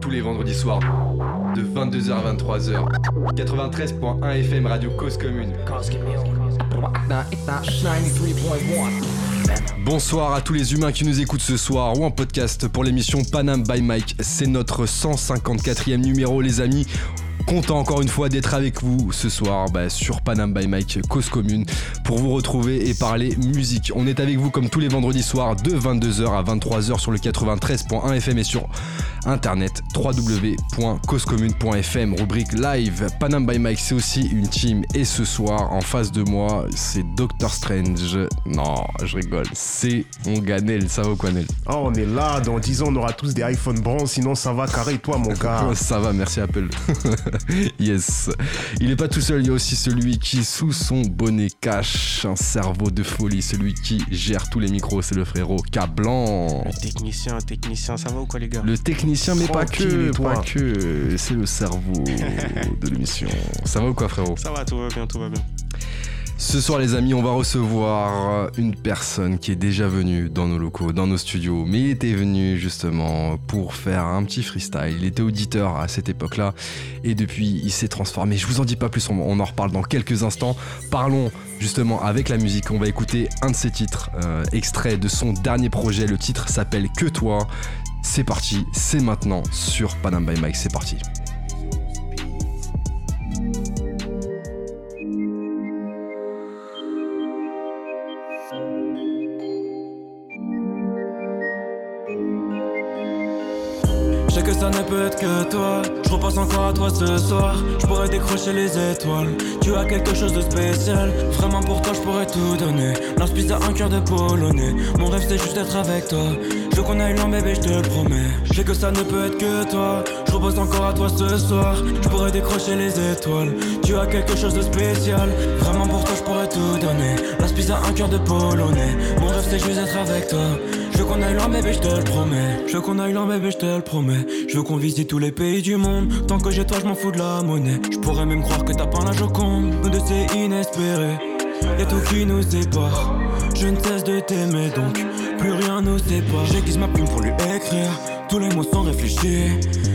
Tous les vendredis soirs, de 22h à 23h, 93.1 FM Radio Cause Commune. Bonsoir à tous les humains qui nous écoutent ce soir ou en podcast pour l'émission Panam by Mike. C'est notre 154e numéro les amis. Content encore une fois d'être avec vous ce soir bah, sur Panam by Mike, cause commune, pour vous retrouver et parler musique. On est avec vous comme tous les vendredis soirs de 22h à 23h sur le 93.1 FM et sur internet www.causecommune.fm, rubrique live. Panam by Mike, c'est aussi une team. Et ce soir, en face de moi, c'est Doctor Strange. Non, je rigole. C'est mon gars Nel. Ça va ou quoi, Nel? Oh, on est là. Dans 10 ans, on aura tous des iPhone bronze. Sinon, ça va carré, toi, mon gars. ça va, merci Apple. yes. Il n'est pas tout seul, il y a aussi celui qui, sous son bonnet, cache un cerveau de folie. Celui qui gère tous les micros, c'est le frérot Cablan. Le technicien, technicien, ça va ou quoi, les gars? Le technicien, mais pas que, pas que. C'est le cerveau de l'émission. Ça va ou quoi, frérot? Ça va, tout va bien, tout va bien. Ce soir les amis, on va recevoir une personne qui est déjà venue dans nos locaux, dans nos studios, mais il était venu justement pour faire un petit freestyle. Il était auditeur à cette époque-là et depuis il s'est transformé. Je vous en dis pas plus, on en reparle dans quelques instants. Parlons justement avec la musique. On va écouter un de ses titres, euh, extrait de son dernier projet. Le titre s'appelle Que toi? C'est parti, c'est maintenant sur Panam by Mike, c'est parti. que ça ne peut être que toi. Je repasse encore à toi ce soir. Je pourrais décrocher les étoiles. Tu as quelque chose de spécial. Vraiment pour toi, je pourrais tout donner. L'inspice a un cœur de polonais. Mon rêve, c'est juste d'être avec toi. Je veux qu'on aille loin, bébé, je te le promets. Je sais que ça ne peut être que toi. Je repose encore à toi ce soir. Je pourrais décrocher les étoiles. Tu as quelque chose de spécial. Vraiment pour toi, je pourrais tout donner. L'inspice a un cœur de polonais. Mon rêve, c'est juste d'être avec toi. Je veux qu'on aille loin, bébé, je te le promets. Je veux qu'on aille loin, bébé, je te le promets. Je veux qu'on visite tous les pays du monde. Tant que j'ai toi, je m'en fous de la monnaie. Je pourrais même croire que t'as pas la joconde. Nous deux, c'est inespéré. Y'a tout qui nous sépare. Je ne cesse de t'aimer donc plus rien nous sépare. J'aiguise ma plume pour lui écrire. Tous les mots sans réfléchir.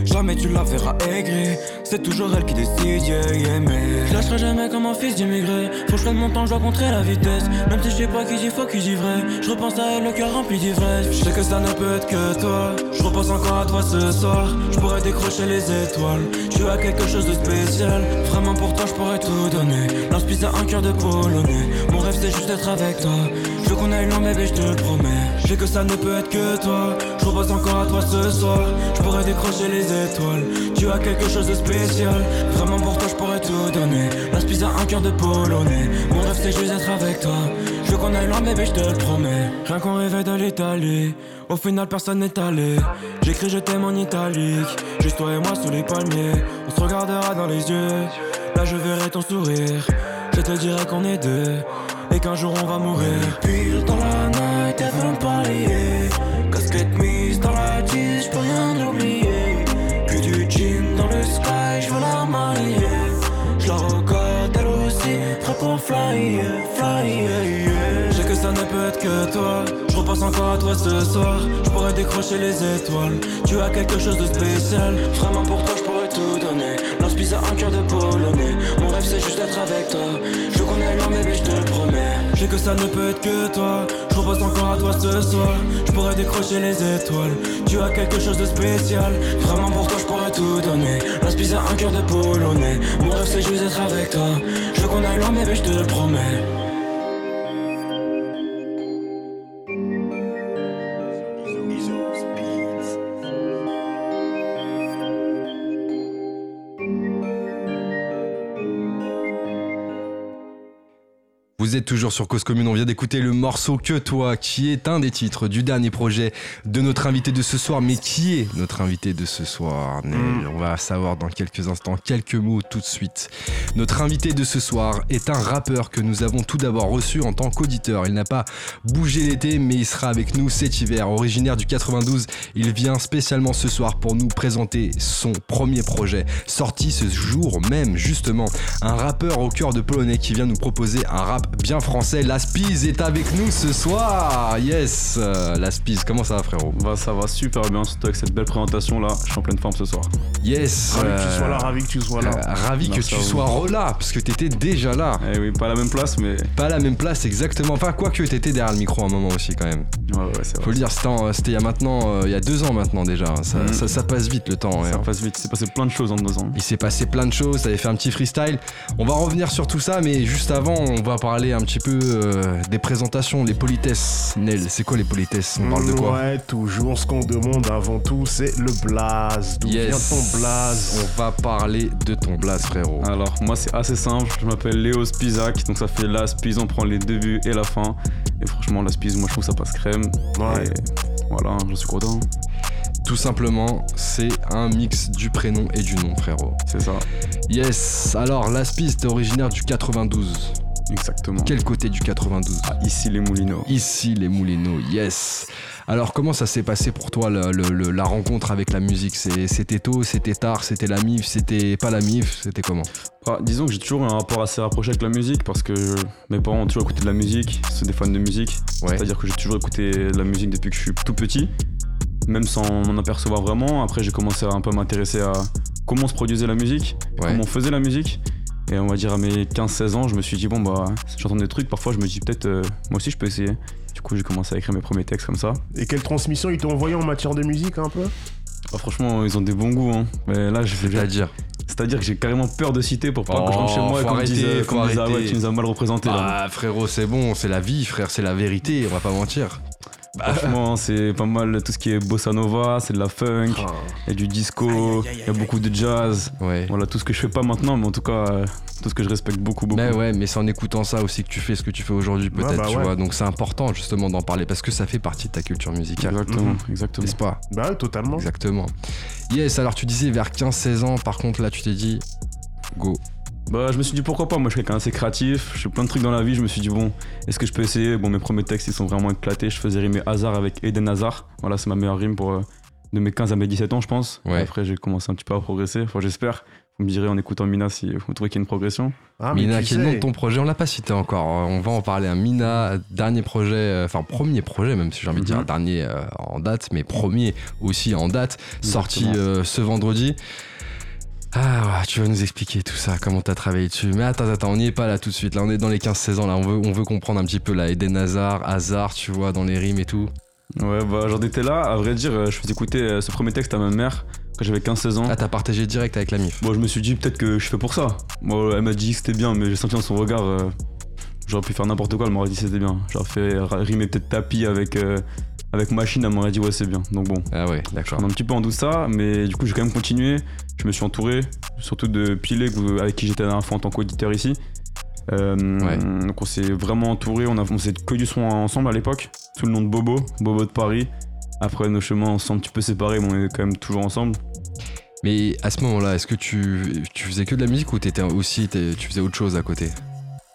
Jamais tu la verras aigrir. C'est toujours elle qui décide, yeah, yeah, mais Je lâcherai jamais comme un fils d'immigré. Faut que je mon temps, je dois contrer la vitesse. Même si je sais pas qui dit faux, qui dit vrai. Je repense à elle, le cœur rempli d'ivresse. Je sais que ça ne peut être que toi. Je repense encore à toi ce soir. Je pourrais décrocher les étoiles. Tu as quelque chose de spécial. Vraiment pour toi, je pourrais tout donner. L'inspice a un cœur de polonais Mon rêve c'est juste d'être avec toi Je veux qu'on aille loin, bébé, je te le promets. Je sais que ça ne peut être que toi. Je repense encore à toi ce soir. Je pourrais décrocher les étoiles. Tu as quelque chose de spécial. Vraiment pour toi je pourrais tout donner. La a un cœur de polonais. Mon rêve c'est juste d'être avec toi. Je veux qu'on aille loin bébé je te le promets. Rien qu'on rêvait de l'Italie. Au final personne n'est allé. J'écris je t'aime en italique. Juste toi et moi sous les palmiers. On se regardera dans les yeux. Là je verrai ton sourire. Je te dirai qu'on est deux Qu'un jour on va mourir Pile dans la night, elle veut me parler Casquette mise dans la tisse, je peux rien oublier sky, je veux la marier. Je la regarde elle aussi, prêt pour fly, fly. Je sais que ça ne peut être que toi. Je repasse encore à toi ce soir. Je pourrais décrocher les étoiles. Tu as quelque chose de spécial. Vraiment pour toi, je pourrais tout donner. L'inspice a un cœur de polonais. Mon rêve, c'est juste d'être avec toi. Je aille loin, bébé, je sais que ça ne peut être que toi. Je repose encore à toi ce soir. Je pourrais décrocher les étoiles. Tu as quelque chose de spécial. Vraiment pour toi, je pourrais tout donner. L'inspice a un cœur de polonais. Mon rêve, c'est juste d'être avec toi. Je veux qu'on aille loin, bébé, je te le promets. Vous êtes toujours sur Cause Commune, on vient d'écouter le morceau Que toi, qui est un des titres du dernier projet de notre invité de ce soir. Mais qui est notre invité de ce soir mm. On va savoir dans quelques instants, quelques mots tout de suite. Notre invité de ce soir est un rappeur que nous avons tout d'abord reçu en tant qu'auditeur. Il n'a pas bougé l'été, mais il sera avec nous cet hiver. Originaire du 92, il vient spécialement ce soir pour nous présenter son premier projet, sorti ce jour même justement. Un rappeur au cœur de Polonais qui vient nous proposer un rap bien français. La Spiz est avec nous ce soir. Yes, euh, la Spiz, comment ça va frérot? Bah, ça va super bien, surtout avec cette belle présentation là. Je suis en pleine forme ce soir. Yes. Ravi que tu euh, sois là, ravi que tu sois là. euh, ravi que tu sois relà, parce que t'étais déjà là. Eh oui, pas à la même place, mais. Pas à la même place exactement. Enfin, quoi que t'étais derrière le micro un moment aussi quand même. Ouais, ouais, c'est Faut vrai. le dire, c'était il y a maintenant, euh, il y a deux ans maintenant déjà. Ça, ça, ça passe vite le temps. ouais, Ça hein. passe vite, il s'est passé plein de choses en deux ans. Il s'est passé plein de choses, t'avais fait un petit freestyle. On va revenir sur tout ça, mais juste avant, on va parler un petit peu euh, des présentations, les politesses. Nel, c'est quoi les politesses? On parle de quoi? Ouais, toujours ce qu'on demande avant tout, c'est le blaze. D'où vient ton blaze? On va parler de ton blaze, frérot. Alors, moi, c'est assez simple. Je m'appelle Léo Spizak, donc ça fait la Spiz, on prend les débuts et la fin. Et franchement, la Spiz, moi, je trouve que ça passe crème. Ouais. Et voilà, je suis content. Tout simplement, c'est un mix du prénom et du nom, frérot. C'est ça, Yes, alors Laspice, t'es originaire du 92. Exactement. Quel côté du 92 Ah, ici, les Moulineaux. Ici, les Moulineaux, yes. Alors, comment ça s'est passé pour toi, le- le- le- la rencontre avec la musique? C'était tôt, c'était tard, c'était la MIF, c'était pas la MIF, c'était comment? Ah, disons que j'ai toujours un rapport assez rapproché avec la musique parce que je- mes parents ont toujours écouté de la musique, c'est des fans de musique. Ouais. C'est-à-dire que j'ai toujours écouté de la musique depuis que je suis tout petit, même sans m'en apercevoir vraiment. Après, j'ai commencé à un peu m'intéresser à comment se produisait la musique, Ouais. comment on faisait la musique. Et on va dire à mes 15-16 ans, je me suis dit, bon, bah, j'entends des trucs, parfois je me dis, peut-être, euh, moi aussi je peux essayer. Du coup, j'ai commencé à écrire mes premiers textes comme ça. Et quelle transmission ils t'ont envoyé en matière de musique un peu? Ah, franchement, ils ont des bons goûts. Hein. Mais là, je vais C'est-à-dire C'est-à-dire que j'ai carrément peur de citer pour pas Oh, que je rentre chez moi et qu'on me dise, ah ouais, tu nous as mal représenté là. Ah, frérot, c'est bon, c'est la vie, frère, c'est la vérité, on va pas mentir. Franchement, c'est pas mal tout ce qui est bossa nova, c'est de la funk, Ah. il y a du disco, il y a beaucoup de jazz. Ouais. Voilà, tout ce que je fais pas maintenant, mais en tout cas, euh, tout ce que je respecte beaucoup, beaucoup. Mais ouais, mais c'est en écoutant ça aussi que tu fais ce que tu fais aujourd'hui, peut-être, bah tu ouais. vois. Donc c'est important justement d'en parler parce que ça fait partie de ta culture musicale. Exactement, Mhm. exactement. N'est-ce pas? Bah totalement. Exactement. Yes, alors tu disais vers 15-16 ans, par contre là tu t'es dit, go. Bah, je me suis dit pourquoi pas, moi je suis quelqu'un assez créatif, je fais plein de trucs dans la vie, je me suis dit bon, est-ce que je peux essayer? Bon, mes premiers textes ils sont vraiment éclatés, je faisais rimer hasard avec Eden Hazard, voilà, c'est ma meilleure rime pour euh, de mes 15 à mes 17 ans, je pense. Ouais. Après, j'ai commencé un petit peu à progresser, enfin, j'espère. Vous me direz en écoutant Mina si vous trouvez qu'il y a une progression. Ah, Mina, qui est le nom de ton projet? On l'a pas cité encore. Euh, On va en parler. Mina, dernier projet, euh, enfin premier projet, même si j'ai envie de dire Mhm. dernier euh, en date, mais premier aussi en date, sorti Exactement. euh, ce vendredi. Ah, ouais, tu vas nous expliquer tout ça, comment t'as travaillé dessus. Mais attends, attends, on n'y est pas là tout de suite. Là, on est dans les 15-16 ans. Là, on veut, on veut comprendre un petit peu là. Eden Hazard, Hazard, tu vois, dans les rimes et tout. Ouais, bah j'en étais là, à vrai dire, euh, je faisais écouter euh, ce premier texte à ma mère quand j'avais 15-16 ans. Ah, t'as partagé direct avec la MIF. Bon, je me suis dit peut-être que je fais pour ça. Bon, elle m'a dit que c'était bien, mais j'ai senti dans son regard, euh, j'aurais pu faire n'importe quoi, elle m'aurait dit que c'était bien. J'aurais fait rimer peut-être tapis avec, euh, avec machine, elle m'aurait dit ouais, c'est bien. Donc bon, Ah ouais, d'accord. un petit peu en ça, mais du coup, j'ai quand même continué. Je me suis entouré, surtout de Pilé, que- avec qui j'étais la dernière fois en tant qu'auditeur ici. Euh, Ouais. Donc on s'est vraiment entouré, on, a, on faisait que du son ensemble à l'époque, sous le nom de Bobo, Bobo de Paris. Après nos chemins sont un petit peu séparés, mais on est quand même toujours ensemble. Mais à ce moment-là, est-ce que tu, tu faisais que de la musique ou t'étais aussi, tu faisais autre chose à côté?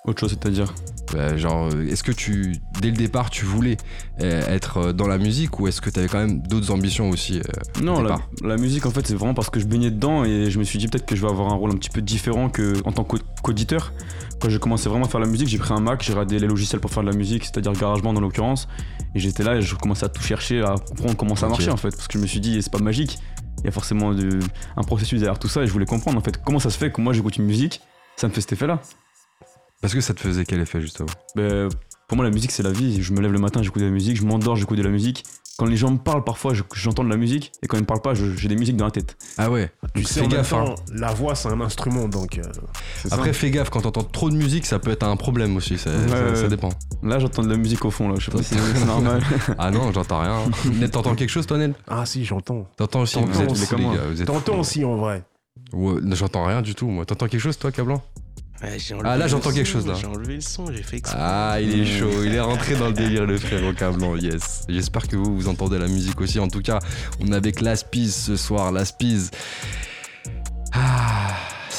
Autre chose, c'est-à-dire Ouais, Genre, euh, est-ce que tu, dès le départ, tu voulais euh, être euh, dans la musique ou est-ce que t'avais quand même d'autres ambitions aussi euh, Non, la, musique en fait c'est vraiment parce que je baignais dedans et je me suis dit peut-être que je vais avoir un rôle un petit peu différent que en tant qu'au- qu'auditeur. Quand j'ai commencé vraiment à faire la musique, j'ai pris un Mac, j'ai radé les logiciels pour faire de la musique, c'est-à-dire GarageBand en l'occurrence, et j'étais là et je commençais à tout chercher, à comprendre comment ça marchait en fait, parce que je me suis dit c'est pas magique, il y a forcément de- un processus derrière tout ça et je voulais comprendre en fait comment ça se fait que moi j'écoute une musique, ça me fait cet effet-là. Parce que ça te faisait quel effet justement Ben, pour moi la musique c'est la vie, je me lève le matin, j'écoute de la musique, je m'endors, j'écoute de la musique. Quand les gens me parlent parfois, je- j'entends de la musique et quand ils me parlent pas, j'ai des musiques dans la tête. Ah ouais Tu Donc sais, fais en même gaffe. hein. la voix, c'est un instrument, donc. euh, ça. Après, fais gaffe, quand t'entends trop de musique, ça peut être un problème aussi, ça, Ouais, ça- ouais. ça dépend. Là, j'entends de la musique au fond, là. Je sais pas si c'est normal. Ah non, j'entends rien. Ned, t'entends quelque chose toi, Ned? Ah, si, j'entends. T'entends aussi T'entends Vous êtes aussi, fous, les moi. gars, vous êtes T'entends aussi, en vrai. Ouais, j'entends rien du tout, moi. T'entends quelque chose, toi, Cablan? Ouais, Ah, là, j'entends quelque chose, là. J'ai enlevé le son, j'ai fait exprès. Ah, il est chaud, il est rentré dans le délire, le frère au Cablan, yes. J'espère que vous, vous entendez la musique aussi. En tout cas, on est avec Laspiz ce soir, Laspiz.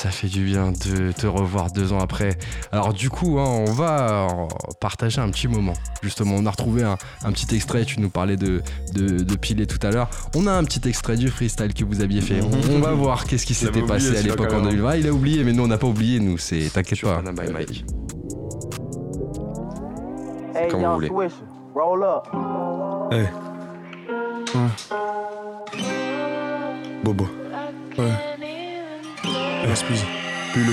Ça fait du bien de te revoir deux ans après. Alors du coup, hein, on va euh, partager un petit moment. Justement, on a retrouvé un, un petit extrait, tu nous parlais de, de, de Pilé tout à l'heure. On a un petit extrait du freestyle que vous aviez fait. On, on va voir qu'est-ce qui s'était oublié, passé à l'époque en carrément. 2020. Ah, il a oublié, mais nous on n'a pas oublié, nous, c'est... T'inquiète pas. Mike. Comme vous voulez. Hey. Bobo. Ouais. Respire. Puis-le.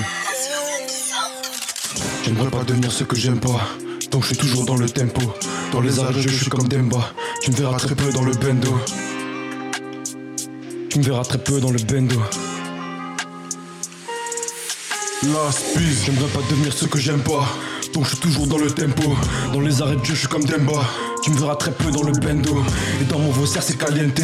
J'aimerais pas devenir ce que j'aime pas. Donc je suis toujours dans le tempo. Dans les arrêts, je suis comme Demba. Tu me verras très peu dans le bendo. Tu me verras très peu dans le bendo. Last piece. J'aimerais pas devenir ce que j'aime pas. Donc je suis toujours dans le tempo. Dans les arrêts de jeu, je suis comme Demba. Tu me verras très peu dans le bendo. Et dans mon vaussaire, c'est caliente.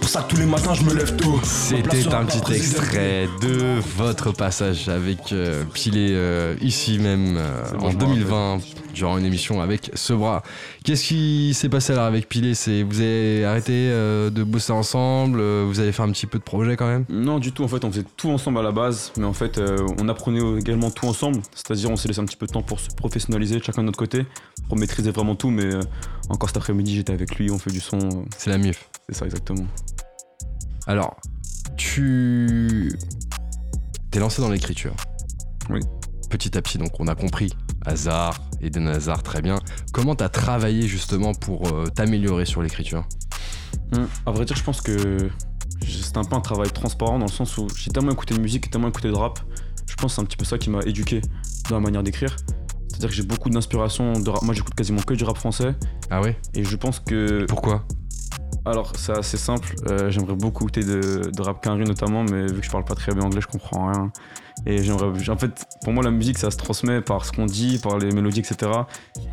Pour ça, tous les matins, je me lève tôt. C'était un petit extrait de votre passage avec euh, Pilé euh, ici même euh, bon, en je me 2020 durant une émission avec ce bras. Qu'est-ce qui s'est passé alors avec Pilé C'est vous avez arrêté euh, de bosser ensemble euh, Vous avez fait un petit peu de projet quand même? Non, du tout. En fait, on faisait tout ensemble à la base, mais en fait, euh, on apprenait également tout ensemble. C'est-à-dire, on s'est laissé un petit peu de temps pour se professionnaliser, chacun de notre côté, pour maîtriser vraiment tout. Mais euh, encore cet après-midi, j'étais avec lui, on fait du son. euh, C'est la MIF. C'est ça exactement. Alors, tu t'es lancé dans l'écriture. Oui. Petit à petit, donc on a compris. Hasard, Eden Hazard, très bien. Comment t'as travaillé justement pour euh, t'améliorer sur l'écriture? Hum, À vrai dire, je pense que c'était un peu un travail transparent dans le sens où j'ai tellement écouté de musique, tellement écouté de rap. Je pense que c'est un petit peu ça qui m'a éduqué dans la manière d'écrire. C'est-à-dire que j'ai beaucoup d'inspiration de rap. Moi, j'écoute quasiment que du rap français. Ah ouais? Et je pense que. Pourquoi? Alors, c'est assez simple. Euh, j'aimerais beaucoup écouter de, de rap quinri notamment, mais vu que je parle pas très bien anglais, je comprends rien. Et j'aimerais. En fait, pour moi, la musique, ça se transmet par ce qu'on dit, par les mélodies, etc.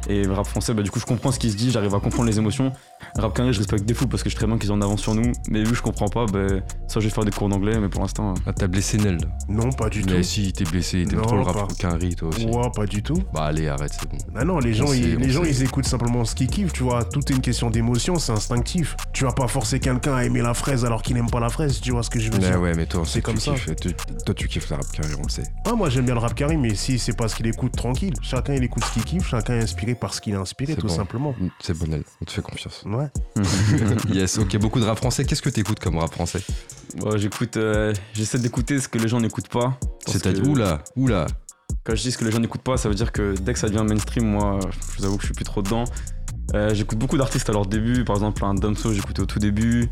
Et le rap français, bah, du coup, je comprends ce qui se dit, j'arrive à comprendre les émotions. Rap quinri, je respecte des fous parce que je sais très bien qu'ils en avance sur nous. Mais vu que je comprends pas, bah, ça, je vais faire des cours d'anglais, mais pour l'instant. euh, Ah, t'as blessé Nel. Non, pas du tout. Mais si, t'es blessé, t'aimes trop le rap qu'un riz, toi aussi. Ouais, pas du tout. Bah allez, arrête, c'est bon. Ah non, les gens, On ils, les gens, ils écoutent simplement ce qu'ils kiffent, tu vois. Tout est une question d'émotion, c'est instinctif. Tu vas pas forcer quelqu'un à aimer la fraise alors qu'il n'aime pas la fraise, tu vois ce que je veux Mais dire. ouais, mais toi, C'est comme ça. ça. Toi, tu kiffes le rap qu'un riz, on le sait. Ah, moi j'aime bien le rap carré, mais si c'est pas ce qu'il écoute, tranquille. Chacun il écoute ce qu'il kiffe, chacun est inspiré par ce qu'il est inspiré, tout bon. simplement. C'est bon, Nel, on te fait confiance. Ouais. yes, ok, beaucoup de rap français. Qu'est-ce que t'écoutes comme rap français? J'écoute, euh, j'essaie d'écouter ce que les gens n'écoutent pas. C'est-à-dire, que oula, oula. Quand je dis ce que les gens n'écoutent pas, ça veut dire que dès que ça devient mainstream, moi, je vous avoue que je suis plus trop dedans. Euh, j'écoute beaucoup d'artistes à leur début, par exemple un Damso, j'écoutais au tout début,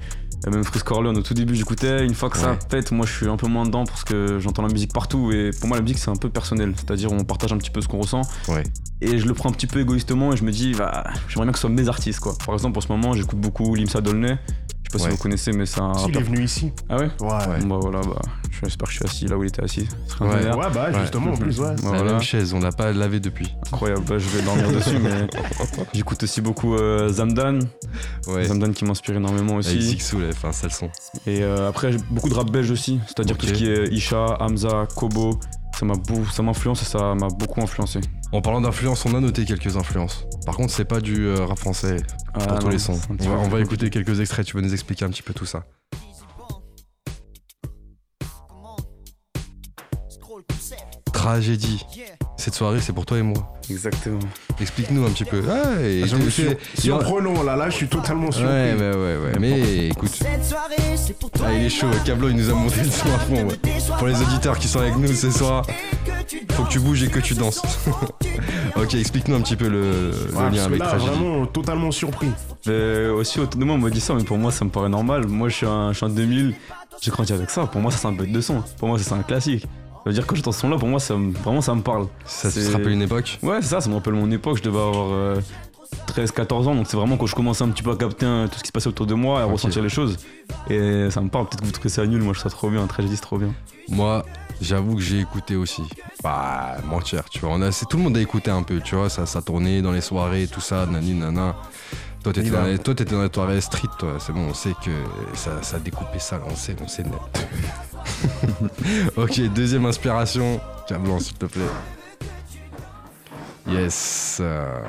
même Frisk Corleone au tout début, j'écoutais. Une fois que ça Ouais. pète, moi je suis un peu moins dedans parce que j'entends la musique partout et pour moi la musique c'est un peu personnel, c'est-à-dire on partage un petit peu ce qu'on ressent Ouais. et je le prends un petit peu égoïstement et je me dis, bah, j'aimerais bien que ce soit mes artistes quoi. Par exemple, en ce moment, j'écoute beaucoup Limsa Dolnay. Je sais pas Ouais. si vous connaissez, mais c'est un. S'il est venu ici. Ah ouais Ouais. Ouais. Bon, Bah voilà, bah, j'espère que je suis assis là où il était assis. Ouais. Ouais, bah justement, en plus, ouais. Ouais, La voilà. même chaise, on l'a pas lavé depuis. Incroyable, bah, je vais dormir dessus, mais j'écoute aussi beaucoup euh, Zamdan. Ouais. Zamdan qui m'inspire énormément aussi. Zixou, il avait fait un sale son. Et euh, après, j'ai beaucoup de rap belge aussi, c'est-à-dire tout ce qui est Isha, Hamza, Kobo. Ça m'a ça m'influence et ça m'a beaucoup influencé. En parlant d'influence, on a noté quelques influences. Par contre, c'est pas du euh, rap français pour Ah, tous non, les sons. On va, on va écouter quelques extraits, tu veux nous expliquer un petit peu tout ça. Tragédie. Cette soirée, c'est pour toi et moi. Exactement. Explique-nous un petit peu. Ah, et Je me il suis a- surprenant là, là je suis totalement surpris. Ouais, ouais, ouais, ouais. Mais écoute. Ah, il est chaud. Cablo, il nous a monté le son à fond. ouais. Pour les auditeurs qui sont avec nous ce soir, faut que tu bouges et que tu danses. ok, explique-nous un petit peu le, le Ouais, lien avec là, Tragédie. vraiment totalement surpris. Mais aussi autour de moi, on m'a dit ça, mais pour moi, ça me paraît normal. Moi, je suis un, je suis un 2000, j'ai grandi avec ça. Pour moi, ça, c'est un bête de son. Pour moi, ça, c'est un classique. Ça veut dire que j'entends ce son-là, pour moi, ça, me- vraiment, ça me parle. Ça te rappelle une époque Ouais, c'est ça, ça me rappelle mon époque. Je devais avoir 13-14 ans, donc c'est vraiment quand je commençais un petit peu à capter hein, tout ce qui se passait autour de moi, à ressentir les choses. Et ça me parle. Peut-être que vous trouvez ça nul, moi, je trouve ça trop bien. Tragédie, c'est trop bien. Moi, j'avoue que j'ai écouté aussi. Bah, mentir, tu vois. On a, tout le monde a écouté un peu, tu vois. Ça, ça tournait dans les soirées, tout ça, nani, nana. Toi, t'étais dans, a- les, toi, t'étais dans les street, toi. C'est bon, on sait que ça, ça découpait ça, on sait, on sait net. ok, deuxième inspiration. Tiens, blanc, s'il te plaît. Yes. euh.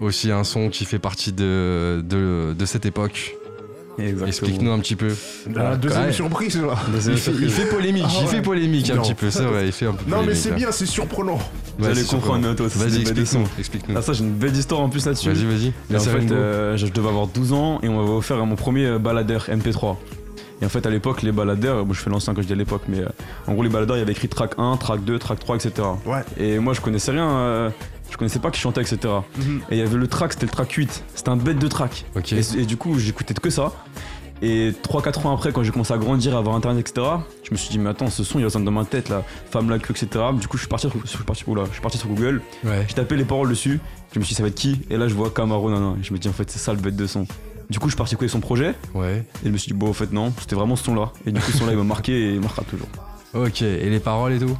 Aussi un son qui fait partie de, de, de cette époque. Explique-nous un petit peu. La deuxième Ouais. surprise là. Il fait, il fait polémique, Ah il fait polémique un Non. petit peu, c'est vrai, il fait un peu Non mais c'est bien, c'est surprenant. Vous allez comprendre c'est Vas-y, explique-nous, sons. explique-nous. Ah, ça, j'ai une belle histoire en plus là-dessus. Vas-y, vas-y. Et en fait, euh, je devais avoir 12 ans et on m'avait offert mon premier euh, baladeur MP3. Et en fait, à l'époque, les baladeurs, bon, je fais l'ancien quand je dis à l'époque, mais euh, en gros, les baladeurs, il y avait écrit track 1, track 2, track 3, etc. Ouais. Et moi, je connaissais rien. euh, Je connaissais pas qui chantait, etc. Mhm. Et il y avait le track, c'était le track 8. C'était un bête de track. Et, et du coup, j'écoutais que ça. Et 3-4 ans après, quand j'ai commencé à grandir, à avoir internet, etc., je me suis dit, mais attends, ce son il résonne dans ma tête, là, femme la queue, etc. Du coup, je suis parti, sur- je suis parti, oula, je suis parti sur Google, Ouais. j'ai tapé les paroles dessus, je me suis dit, ça va être qui? Et là, je vois Camaro, non, Et je me dis, en fait, c'est ça le bête de son. Du coup, je suis parti écouter son projet, Ouais. et je me suis dit, bon, en fait, non, c'était vraiment ce son-là. Et du coup, ce son-là, il m'a marqué et il marquera toujours. Ok. Et les paroles et tout?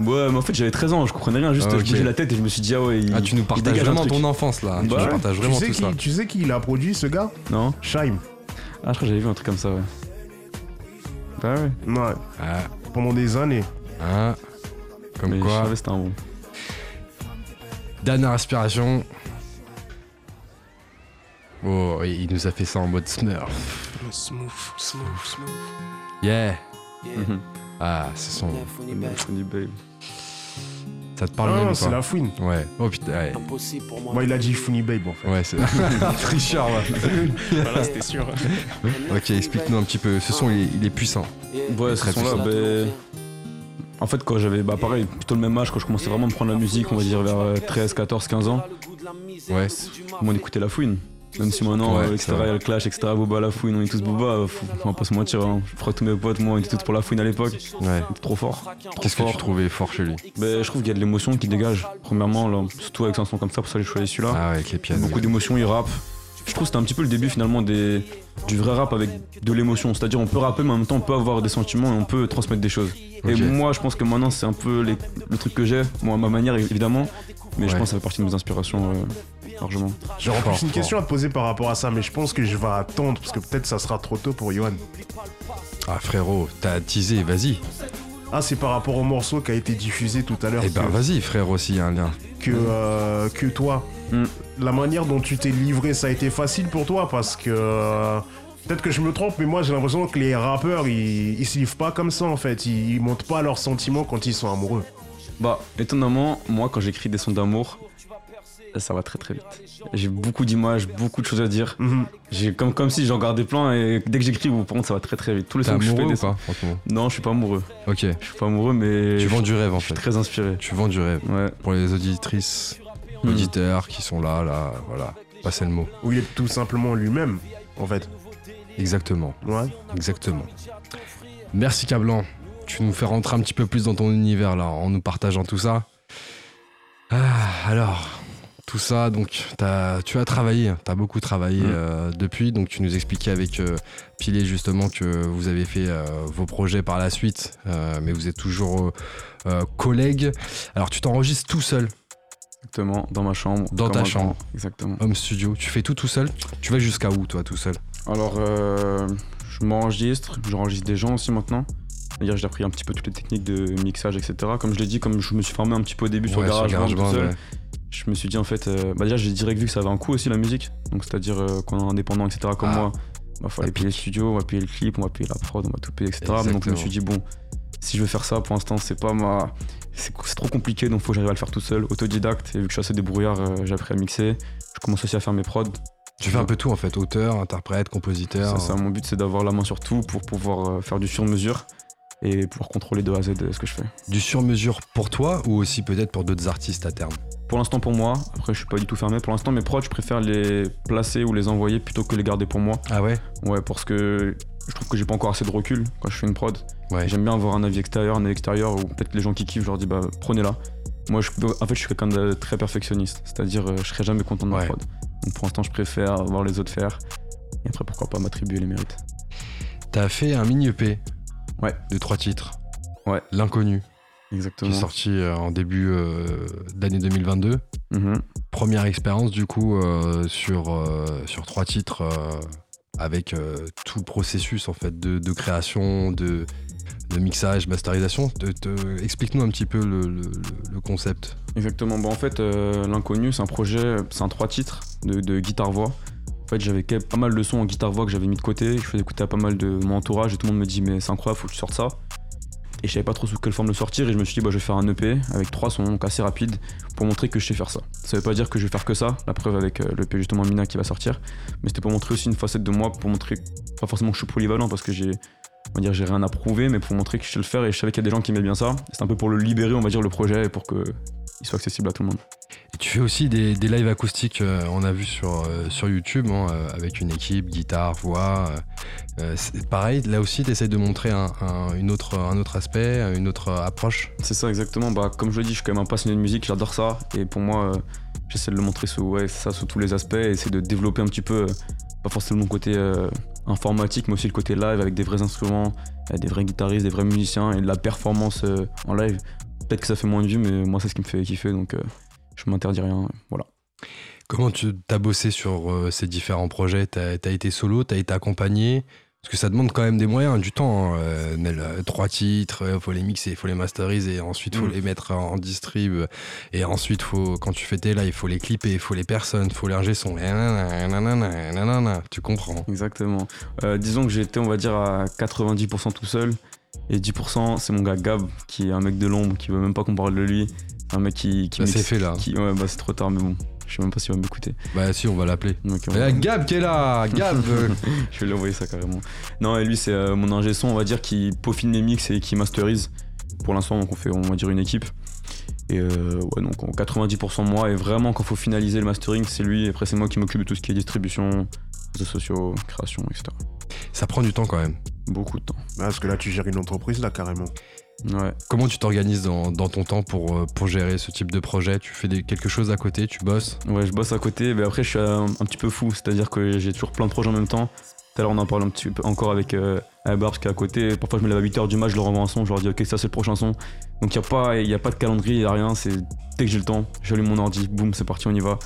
Ouais, mais en fait, j'avais 13 ans, je comprenais rien, juste Ah, ok. je bougeais la tête et je me suis dit, ah ouais, il, Ah, tu nous il partages vraiment ton enfance là. tu Bah nous partages Tu vraiment sais, tout qui, ça. tu sais qui l'a produit ce gars? Non Shaim. Ah, je crois que j'avais vu un truc comme ça, ouais. Bah ouais. Ouais, Ah, pendant des années. hein. Comme Mais je quoi. savais que c'était un bon. Dernière aspiration. Oh, il nous a fait ça en mode smurf. Smooth, smooth, smooth. Yeah. Mhm. Ah, c'est son. Funny Babe. Ça te parle Ah, même c'est la fouine. Ouais. Oh putain, ouais. Impossible pour moi. Moi, il a dit Funny Babe en fait. Ouais, c'est. Tricheur, ouais. Voilà, c'était sûr. Ok, explique-nous un petit peu. Ce son, il est, il est puissant. Ouais, ce son-là, ben, En fait, quand j'avais, bah pareil, plutôt le même âge, quand je commençais vraiment à me prendre la musique, on va dire vers euh, 13, 14, 15 ans, Ouais. moi on écoutait la fouine. Même si maintenant, Ouais, euh, etc., il y a le clash, etc., Boba la fouine, on est tous Boba, euh, faut- on va pas se mentir, hein. je crois que tous mes potes, moi, on était tous pour la fouine à l'époque, Ouais. trop fort. Qu'est-ce que tu trouvais fort chez lui Ben, je trouve qu'il y a de l'émotion qui dégage, premièrement, là, surtout avec un son comme ça, pour ça j'ai choisi celui-là. Ah ouais, avec les pianos. Beaucoup d'émotions, il rappe. Je trouve que c'était un petit peu le début finalement des, du vrai rap avec de l'émotion. C'est-à-dire on peut rapper mais en même temps on peut avoir des sentiments et on peut transmettre des choses. Ok. Et moi je pense que maintenant c'est un peu les- le truc que j'ai, moi à ma manière évidemment, mais je Ouais. pense que ça fait partie de mes inspirations euh, largement. Plus une question à te poser par rapport à ça, mais je pense que je vais attendre parce que peut-être ça sera trop tôt pour Johan. Ah frérot, t'as teasé, vas-y. Ah, c'est par rapport au morceau qui a été diffusé tout à l'heure. Eh ben vas-y frérot, s'il y a un lien. que, euh, que toi. Mm. La manière dont tu t'es livré, ça a été facile pour toi parce que. euh, Peut-être que je me trompe, mais moi j'ai l'impression que les rappeurs ils, ils se livrent pas comme ça en fait. Ils, ils montrent pas leurs sentiments quand ils sont amoureux. Bah étonnamment, moi quand j'écris des sons d'amour, ça va très très vite. J'ai beaucoup d'images, beaucoup de choses à dire. Mhm. J'ai comme, comme si j'en gardais plein et dès que j'écris, par contre ça va très très vite. Tous les sons que je fais ou pas franchement Non, je suis pas amoureux. Ok. Je suis pas amoureux mais Tu vends du rêve en je suis fait. très inspiré. Tu vends du rêve. Ouais. Pour les auditrices, Hmm. auditeurs qui sont là, là, voilà. Passez le mot. Où il est tout simplement lui-même en fait. Exactement. Ouais. Exactement. Merci Cablan. Tu nous fais rentrer un petit peu plus dans ton univers là, en nous partageant tout ça. Ah, alors, tout ça, donc t'as- tu as travaillé, tu as beaucoup travaillé Mm. euh, depuis, donc tu nous expliquais avec euh, Pilé justement que vous avez fait euh, vos projets par la suite, euh, mais vous êtes toujours collègues. Alors tu t'enregistres tout seul, Exactement, dans ma chambre. Dans ta chambre. grand. Exactement. home studio, tu fais tout tout seul? Tu vas jusqu'à où toi tout seul? Alors, je m'enregistre, j'enregistre des gens aussi maintenant. C'est-à-dire, j'ai appris un petit peu toutes les techniques de mixage, etc. Comme je l'ai dit, comme je me suis formé un petit peu au début sur Ouais, GarageBand tout seul, ouais. Je me suis dit en fait, euh, bah déjà j'ai direct vu que ça avait un coût aussi la musique. Donc c'est-à-dire euh, qu'on est indépendant, etc. Comme Ah, moi, bah faut aller ça payer le studio, on va payer le clip, on va payer la prod, on va tout payer, etc. Donc je me suis dit bon, si je veux faire ça, pour l'instant c'est pas ma, c'est trop compliqué, donc faut que j'arrive à le faire tout seul, autodidacte. Et vu que je suis assez débrouillard, euh, j'ai appris à mixer. Je commence aussi à faire mes prods. Tu fais un peu tout en fait, auteur, interprète, compositeur. Ça, mon but c'est d'avoir la main sur tout pour pouvoir euh, faire du sur-mesure et pouvoir contrôler de A à Z ce que je fais. Du sur-mesure pour toi ou aussi peut-être pour d'autres artistes à terme? Pour l'instant pour moi, après je suis pas du tout fermé. Pour l'instant mes prods je préfère les placer ou les envoyer plutôt que les garder pour moi. Ah ouais? Ouais parce que je trouve que j'ai pas encore assez de recul quand je fais une prod. Ouais. J'aime bien avoir un avis extérieur, un avis extérieur ou peut-être les gens qui kiffent, je leur dis bah prenez-la. Moi je, en fait je suis quelqu'un de très perfectionniste, c'est-à-dire euh, je serai jamais content de ma Ouais. prod. Donc pour l'instant je préfère voir les autres faire et après pourquoi pas m'attribuer les mérites. T'as fait un mini EP Ouais. de trois titres. Ouais. L'inconnu, qui est sorti euh, en début euh, d'année 2022. Mhm. Première expérience du coup euh, sur, euh, sur trois titres euh, avec euh, tout le processus en fait de, de création, de, de mixage, masterisation. Explique-nous un petit peu le, le- le- le concept. Exactement. Bon, en fait, euh, l'inconnu, c'est un projet, c'est un trois titres de, de guitare-voix. En fait, j'avais pas mal de sons en guitare-voix que j'avais mis de côté. Je faisais écouter à pas mal de mon entourage et tout le monde me dit, mais c'est incroyable, faut que tu sortes ça. Et je savais pas trop sous quelle forme le sortir et je me suis dit, bah, je vais faire un EP avec trois sons, donc assez rapide, pour montrer que je sais faire ça. Ça veut pas dire que je vais faire que ça, la preuve avec euh, l'EP justement Mina qui va sortir, mais c'était pour montrer aussi une facette de moi, pour montrer, pas forcément que je suis polyvalent parce que j'ai, on va dire, j'ai rien à prouver, mais pour montrer que je sais le faire et je savais qu'il y a des gens qui aimaient bien ça. C'est un peu pour le libérer, on va dire, le projet et pour que il soit accessible à tout le monde. Et Tu fais aussi des, des lives acoustiques, euh, on a vu sur, euh, sur YouTube, hein, euh, avec une équipe, guitare, voix. pareil, là aussi, tu essayes de montrer un, un- une autre, un autre aspect, une autre approche. C'est ça exactement. Bah, comme je le dis, je suis quand même un passionné de musique, j'adore ça. Et pour moi, j'essaie de le montrer sous, ouais, ça, sous tous les aspects. Et essayer de développer un petit peu, pas forcément mon côté euh, informatique, mais aussi le côté live avec des vrais instruments, euh, des vrais guitaristes, des vrais musiciens et de la performance euh, en live. Peut-être que ça fait moins de vues, mais moi, c'est ce qui me fait kiffer. Donc, euh, je m'interdis rien. Voilà. Comment tu as bossé sur ces différents projets? T'as as été solo, t'as été accompagné? Parce que ça demande quand même des moyens, du temps. hein, euh, euh, trois titres, il faut les mixer, il faut les masteriser, ensuite il faut Mm. les mettre en distrib, et ensuite faut, quand tu fais tes lives, il faut les clipper, il faut les personnes, il faut l'ingé son. Tu comprends? Exactement. Euh, disons que j'ai été, on va dire, à 90% tout seul. Et 10%, c'est mon gars Gab, qui est un mec de l'ombre, qui veut même pas qu'on parle de lui. Un mec qui. qui mixe- c'est fait là. qui- ouais, bah c'est trop tard, mais bon. Je sais même pas s'il va m'écouter. Bah si, on va l'appeler. Il y a Gab qui est là Gab je vais lui envoyer ça carrément. Non, et lui, c'est euh, mon ingé son, on va dire, qui peaufine les mix et qui masterise. Pour l'instant, donc on fait, on va dire, une équipe. Et euh, ouais, donc en 90% moi. Et vraiment, quand faut finaliser le mastering, c'est lui. Et après, c'est moi qui m'occupe de tout ce qui est distribution, réseaux sociaux, création, etc. Ça prend du temps quand même. Beaucoup de temps. Ah, Parce que là, tu gères une entreprise, là, carrément. Ouais. Comment tu t'organises dans, dans ton temps pour, euh, pour gérer ce type de projet? Tu fais des- quelque chose à côté, tu bosses? Ouais, je bosse à côté, mais après je suis un, un petit peu fou, c'est-à-dire que j'ai toujours plein de projets en même temps. Tout à l'heure on en parle un petit peu encore avec euh, Barbs qui est à côté. Parfois je me lève à 8h du match, je leur envoie un son, je leur dis ok ça c'est le prochain son. Donc il n'y a, pas- y a pas de calendrier, il a rien, c'est dès que j'ai le temps, j'allume mon ordi, boum c'est parti, on y va.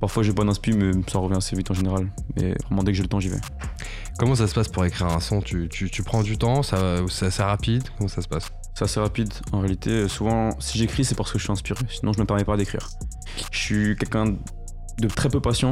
Parfois j'ai pas d'inspi mais ça revient assez vite en général. Mais vraiment dès que j'ai le temps j'y vais. Comment ça se passe pour écrire un son? Tu, tu, tu prends du temps? Ça, ou C'est assez rapide? Comment ça se passe? C'est assez rapide en réalité. Souvent si j'écris c'est parce que je suis inspiré, sinon je me permets pas d'écrire. Je suis quelqu'un de très peu patient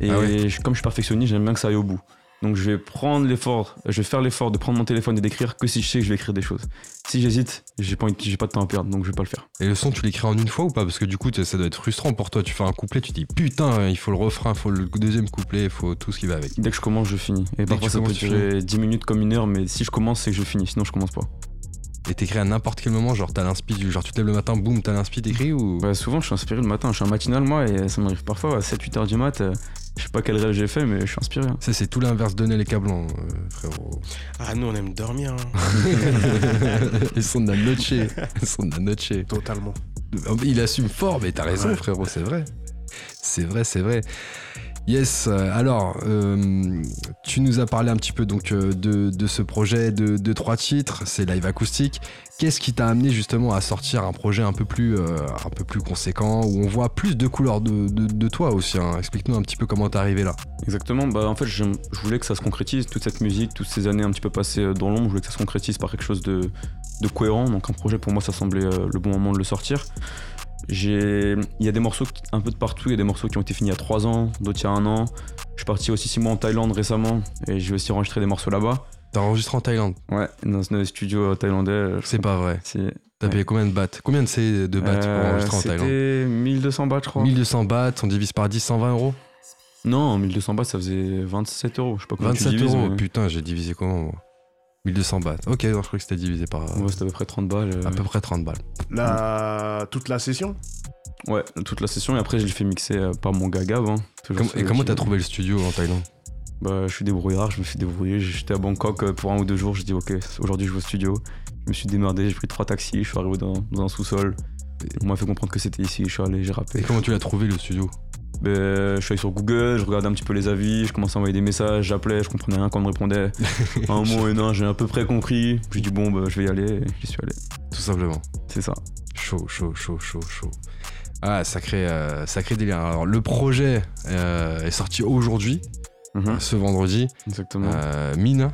et Ah ouais. je- comme je suis perfectionniste j'aime bien que ça aille au bout. Donc je vais prendre l'effort, je vais faire l'effort de prendre mon téléphone et d'écrire que si je sais que je vais écrire des choses. Si j'hésite, j'ai pas, j'ai pas de temps à perdre, donc je vais pas le faire. Et le son, tu l'écris en une fois ou pas? Parce que du coup, ça doit être frustrant pour toi. Tu fais un couplet, tu te dis putain, il faut le refrain, il faut le deuxième couplet, il faut tout ce qui va avec. Dès que je commence, je finis. Et parfois ça peut durer 10 minutes comme une heure, mais si je commence, c'est que je finis, sinon je commence pas. Et t'écris à n'importe quel moment, genre t'as l'inspi, du- genre tu te lèves le matin, boum, t'as l'inspi, t'écris ou? Bah, souvent je suis inspiré le matin, je suis un matinal moi et ça m'arrive parfois à 7-8 heures du mat. euh, je sais pas quel rêve j'ai fait, mais je suis inspiré. hein. Ça, c'est tout l'inverse de Nel et Cablon, euh, frérot. Ah, nous, on aime dormir. hein. Ils sont de la noche. Ils sont de la noche. Totalement. Il assume fort, mais t'as raison, Ouais. frérot, c'est vrai. C'est vrai, c'est vrai. Yes, euh, alors, euh, tu nous as parlé un petit peu donc euh, de, ce projet de, trois titres, c'est live acoustique. Qu'est-ce qui t'a amené justement à sortir un projet un peu plus, un peu plus conséquent, où on voit plus de couleurs de, toi aussi hein? Explique-nous un petit peu comment t'es arrivé là. Exactement, bah en fait je voulais que ça se concrétise, toute cette musique, toutes ces années un petit peu passées dans l'ombre, je voulais que ça se concrétise par quelque chose de, cohérent, donc un projet pour moi ça semblait le bon moment de le sortir. J'ai, Il y a des morceaux un peu de partout, il y a des morceaux qui ont été finis il y a 3 ans, d'autres il y a un an. Je suis parti aussi 6 mois en Thaïlande récemment et j'ai aussi enregistré des morceaux là-bas. T'as enregistré en Thaïlande, Ouais, dans un studio thaïlandais. c'est pas vrai. T'as Ouais. payé combien de bahts? Combien de c'est de bahts pour Euh, enregistrer en Thaïlande? C'était 1200 bahts je crois. 1200 bahts, on divise par 10, 120 euros? Non, 1200 bahts ça faisait 27 euros, je sais pas tu 27 divises, euros, mais- putain, j'ai divisé comment moi? 1200 bahts. Ok, je crois que c'était divisé par euh, Ouais, c'était à peu près 30 balles. euh, à peu près 30 balles. La... Toute la session? Ouais, toute la session et après je l'ai fait mixer euh, par mon gars Gab. hein. Comme- et comment t'as trouvé le studio en Thaïlande? Bah, je suis débrouillard, je me suis débrouillé. J'étais à Bangkok euh, pour un ou deux jours. Je dis ok, aujourd'hui je vais au studio. Je me suis démerdé, j'ai pris trois taxis, je suis arrivé dans, dans un sous-sol. On m'a fait comprendre que c'était ici, je suis allé, j'ai Et rappé. comment tu l'as trouvé le studio? Ben, je suis allé sur Google, je regardais un petit peu les avis, je commençais à envoyer des messages, j'appelais, je comprenais rien quand on me répondait. un mot et non, j'ai à peu près compris. J'ai dit bon, bah, je vais y aller, et j'y suis allé. Tout simplement. C'est ça. Chaud, chaud, chaud, chaud, chaud. Ah, sacré, euh, sacré délire. Alors, le projet euh, est sorti aujourd'hui, Mhm, ce vendredi. Exactement. Euh, Mine.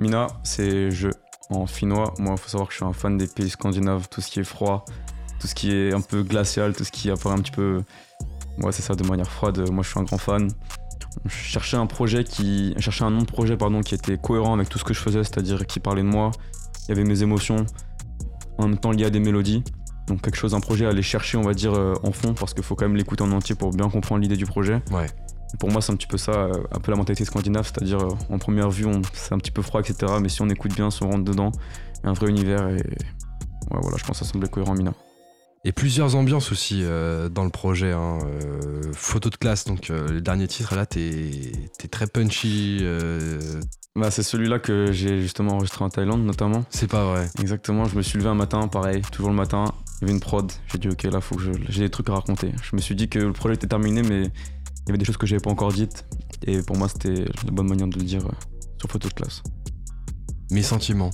Mina, c'est je en finnois. Moi, il faut savoir que je suis un fan des pays scandinaves, tout ce qui est froid, tout ce qui est un peu glacial, tout ce qui apparaît un petit peu. Ouais, c'est ça, de manière froide. Moi, je suis un grand fan. Je cherchais un projet qui. je cherchais un nom de projet, pardon, qui était cohérent avec tout ce que je faisais, c'est-à-dire qui parlait de moi. Il y avait mes émotions, en même temps lié à des mélodies. Donc, quelque chose, un projet à aller chercher, on va dire, euh, en fond, parce qu'il faut quand même l'écouter en entier pour bien comprendre l'idée du projet. Ouais. Pour moi, c'est un petit peu ça, euh, un peu la mentalité scandinave, c'est-à-dire euh, en première vue, c'est un petit peu froid, etc. Mais si on écoute bien, si on rentre dedans, il y a un vrai univers et ouais, voilà, je pense que ça semblait cohérent, Mina. Et plusieurs ambiances aussi euh, dans le projet. hein. Euh, photo de classe, donc euh, le dernier titre, là, t'es t'es très punchy. euh, Bah, c'est celui-là que j'ai justement enregistré en Thaïlande, notamment. c'est pas vrai. Exactement, je me suis levé un matin, pareil, toujours le matin. Il y avait une prod. J'ai dit, ok, là, faut que je- j'ai des trucs à raconter. Je me suis dit que le projet était terminé, mais il y avait des choses que j'avais pas encore dites. Et pour moi, c'était la bonne manière de le dire sur photo de classe. Mes sentiments.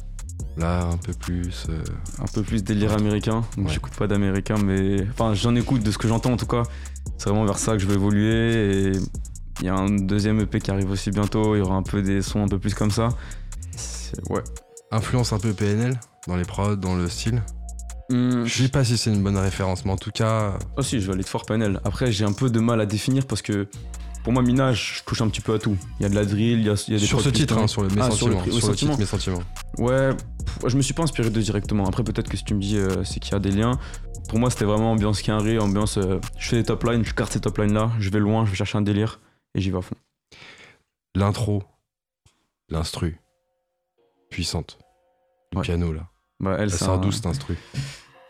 Là, un peu plus. euh, Un peu plus délire américain. Donc, Ouais. j'écoute pas d'américain, mais. Enfin, j'en écoute de ce que j'entends en tout cas. C'est vraiment vers ça que je veux évoluer. Et il y a un deuxième EP qui arrive aussi bientôt. Il y aura un peu des sons un peu plus comme ça. Ouais. influence un peu PNL dans les prods, dans le style. Hum, Je sais pas si c'est une bonne référence, mais en tout cas, Ah si, je vais aller de fort panel. Après, j'ai un peu de mal à définir parce que pour moi, Minage, je touche un petit peu à tout. Il y a de la drill, il y a, il y a des sur ce titre, hein, sur le Mes Ah, sur le- sentiments. Sur le sentiments. titre Mes sentiments. Ouais, pff, je me suis pas inspiré d'eux directement. Après, peut-être que si tu me dis euh, c'est qu'il y a des liens. Pour moi, c'était vraiment ambiance Quinry, ambiance. euh, je fais des top lines, je carte ces top lines là, je vais loin, je vais chercher un délire et j'y vais à fond. L'intro, l'instru, puissante. Le Ouais. piano, là. Bah, elle, Elle c'est sort un- cet instru?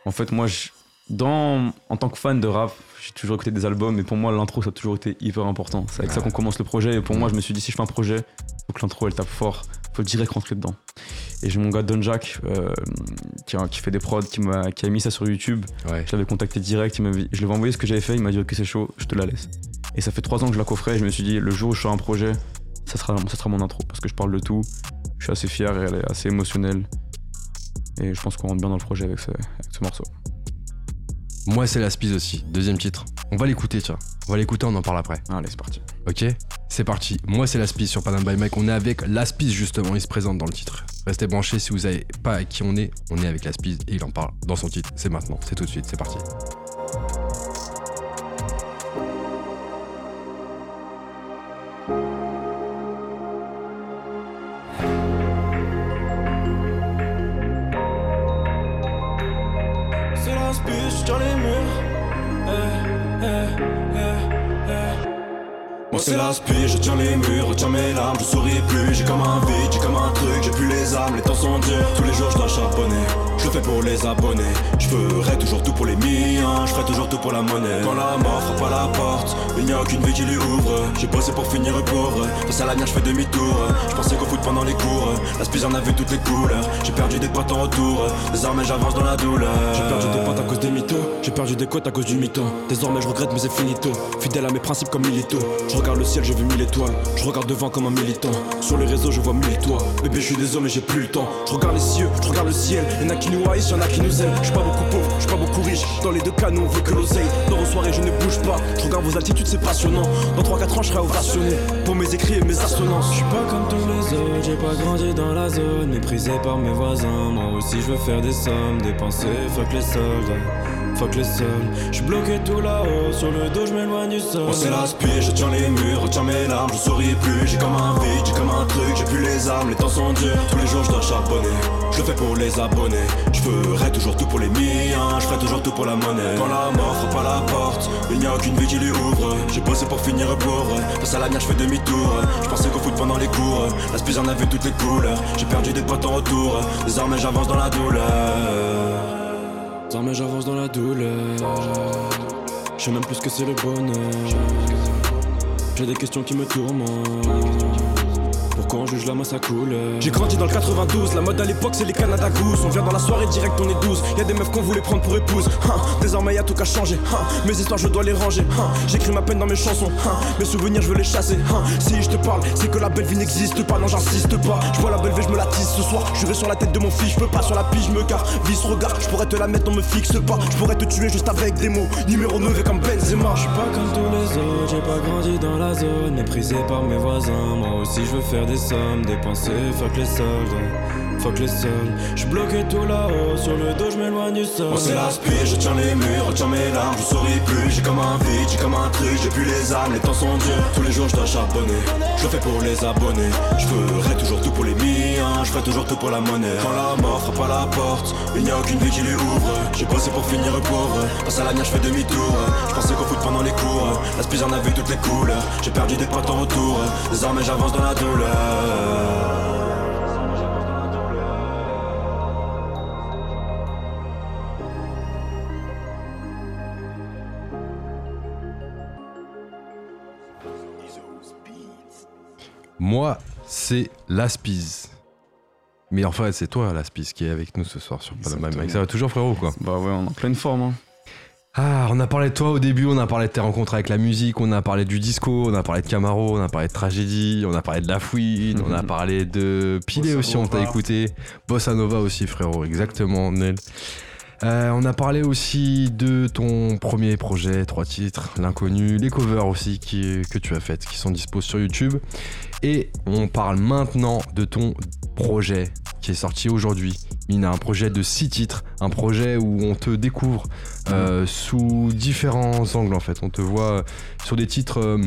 En fait, moi, je- dans, en tant que fan de rap, j'ai toujours écouté des albums et pour moi, l'intro, ça a toujours été hyper important. C'est avec ça qu'on commence le projet et pour moi, je me suis dit, si je fais un projet, faut que l'intro, elle tape fort, faut direct rentrer dedans. Et j'ai mon gars Don Jack euh, qui, a- qui fait des prods, qui, a mis ça sur YouTube. Ouais. Je l'avais contacté direct, il je lui avais envoyé ce que j'avais fait, il m'a dit, ok, c'est chaud, je te la laisse. Et ça fait trois ans que je la coffrais et je me suis dit, le jour où je fais un projet, ça sera, ça sera mon intro parce que je parle de tout. Je suis assez fier et elle est assez émotionnelle. Et je pense qu'on rentre bien dans le projet avec ce, avec ce morceau. Moi, c'est la Spies aussi. Deuxième titre. On va l'écouter, tiens. On va l'écouter, on en parle après. Allez, c'est parti. Ok C'est parti. Moi, c'est la sur Panam by Mike. On est avec la justement. Il se présente dans le titre. Restez branchés si vous savez pas à qui on est. On est avec la Spies et il en parle dans son titre. C'est maintenant. C'est tout de suite. C'est parti. Je tiens les murs, retiens mes larmes, je souris plus, j'ai comme un vide, j'ai comme un truc, j'ai plus les armes, les temps sont durs, tous les jours je dois charbonner, je fais pour les abonnés, je ferai toujours tout pour les miens, je ferai toujours tout pour la monnaie. Quand la mort frappe à la porte, il n'y a aucune vie qui lui ouvre, j'ai bossé pour finir pauvre, face à l'avenir je fais demi-tour, je pensais qu'au foot pendant les cours, la spise en a vu toutes les couleurs, j'ai perdu des potes en retour, désormais j'avance dans la douleur. J'ai perdu des potes à cause des mythos, j'ai perdu des côtes à cause du mytho, désormais je regrette mais c'est finito, fidèle à mes principes comme Milito, je regarde le ciel j'ai vu mille étoiles, je regarde devant comme un militant, sur les réseaux je vois mille toits, bébé je suis désolé mais j'ai plus le temps, je regarde les cieux, je regarde le ciel, y'en a qui nous haïssent, y'en a qui nous aiment, je suis pas beaucoup pauvre, je suis pas beaucoup riche, dans les deux cas nous on veut que l'oseille, dans vos soirées je ne bouge pas, je regarde vos altitudes c'est passionnant, dans 3-4 ans je serai ovationné, pour mes écrits et mes assonances. Je suis pas comme tous les autres, j'ai pas grandi dans la zone, méprisé par mes voisins, moi aussi je veux faire des sommes, dépenser, fuck les soldes. Fuck les sols, j'suis bloqué tout là-haut, sur le dos j'm'éloigne du sol. Moi c'est la spie, je tiens les murs, retiens mes larmes, je souris plus, j'ai comme un vide, j'ai comme un truc, j'ai plus les armes, les temps sont durs, tous les jours je dois charbonner, je le fais pour les abonnés, je ferai toujours tout pour les miens, je ferai toujours tout pour la monnaie. Quand la mort frappe à la porte, il n'y a aucune vie qui lui ouvre, j'ai bossé pour finir pauvre, face à l'avenir je fais demi-tour, je pensais qu'au foot pendant les cours, la spise en a vu toutes les couleurs, j'ai perdu des potes en retour, désormais j'avance dans la douleur. Désormais j'avance dans la douleur. Je sais même plus ce que c'est le bonheur J'ai des questions qui me tourmentent Pourquoi on juge la masse à couleur J'ai grandi dans le 92, la mode à l'époque c'est les Canada Goose On vient dans la soirée direct on est 12 Y'a des meufs qu'on voulait prendre pour épouse hein. Désormais y'a tout qu'à changer hein. Mes histoires je dois les ranger hein. J'écris ma peine dans mes chansons hein. Mes souvenirs je veux les chasser hein. Si je te parle c'est que la belle vie n'existe pas Non j'insiste pas Je vois la belle vie je me la tisse ce soir Je sur la tête de mon fils Je peux pas sur la pige je me gare Vice regard Je pourrais te la mettre on me fixe pas Je pourrais te tuer juste avec des mots Numéro 9 comme Benzema Je suis pas comme tous les autres J'ai pas grandi dans la zone Méprisé par mes voisins Moi aussi je veux faire des sommes Dépenser fuck les soldes Fuck les sols, je bloqué tout là-haut, sur le dos je m'éloigne du sol. Moi c'est la spie, je tiens les murs, retiens mes larmes, je souris plus, j'ai comme un vide, j'ai comme un truc, j'ai plus les armes, les temps sont durs, tous les jours je dois charbonner, je le fais pour les abonnés, je ferai toujours tout pour les miens, je ferai toujours tout pour la monnaie. Quand la mort frappe à la porte, il n'y a aucune vie qui lui ouvre, j'ai bossé pour finir pauvre, face à l'avenir je fais demi-tour, je pensais qu'au foot pendant les cours, la spie en a vu toutes les couleurs, j'ai perdu des potes en retour, désormais j'avance dans la douleur. Moi, c'est Laspiz. Mais en fait, c'est toi, Laspiz, qui est avec nous ce soir sur Panama. Mike. Ça va toujours, frérot, quoi Bah ouais, on est en pleine forme. Hein. Ah, on a parlé de toi au début, on a parlé de tes rencontres avec la musique, on a parlé du disco, on a parlé de Camaro, on a parlé de tragédie, on a parlé de la fouine, on a Mhm. parlé de Pilé Bossa aussi, on t'a écouté. Bossa Nova aussi, frérot, exactement, Nel. Euh, on a parlé aussi de ton premier projet, trois titres, l'inconnu, les covers aussi que tu as faites, qui sont dispo sur YouTube. Et on parle maintenant de ton projet qui est sorti aujourd'hui. Mina, un projet de six titres, un projet où on te découvre euh, sous différents angles en fait. On te voit euh, sur des titres euh,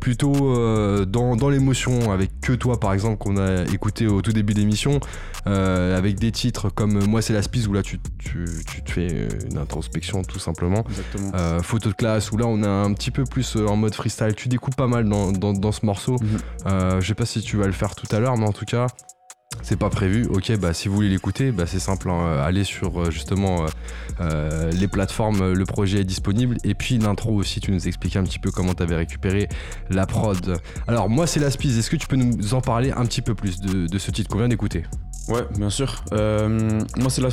plutôt euh, dans, dans l'émotion, avec Que toi par exemple qu'on a écouté au tout début de l'émission, avec des titres comme Moi c'est la Spice où là tu, tu, tu te fais une introspection tout simplement. Exactement. Photo de classe où là on est un petit peu plus en mode freestyle. Tu découpes pas mal dans, dans, dans ce morceau. Mhm. Euh, je sais pas si tu vas le faire tout à l'heure, mais en tout cas. C'est pas prévu, ok, bah si vous voulez l'écouter, bah c'est simple, hein, allez sur euh, justement euh, euh, les plateformes, euh, le projet est disponible. Et puis l'intro aussi, tu nous expliquais un petit peu comment tu avais récupéré la prod. Alors moi c'est la est-ce que tu peux nous en parler un petit peu plus de, ce titre qu'on vient d'écouter? Ouais, bien sûr. Euh, moi, c'est la.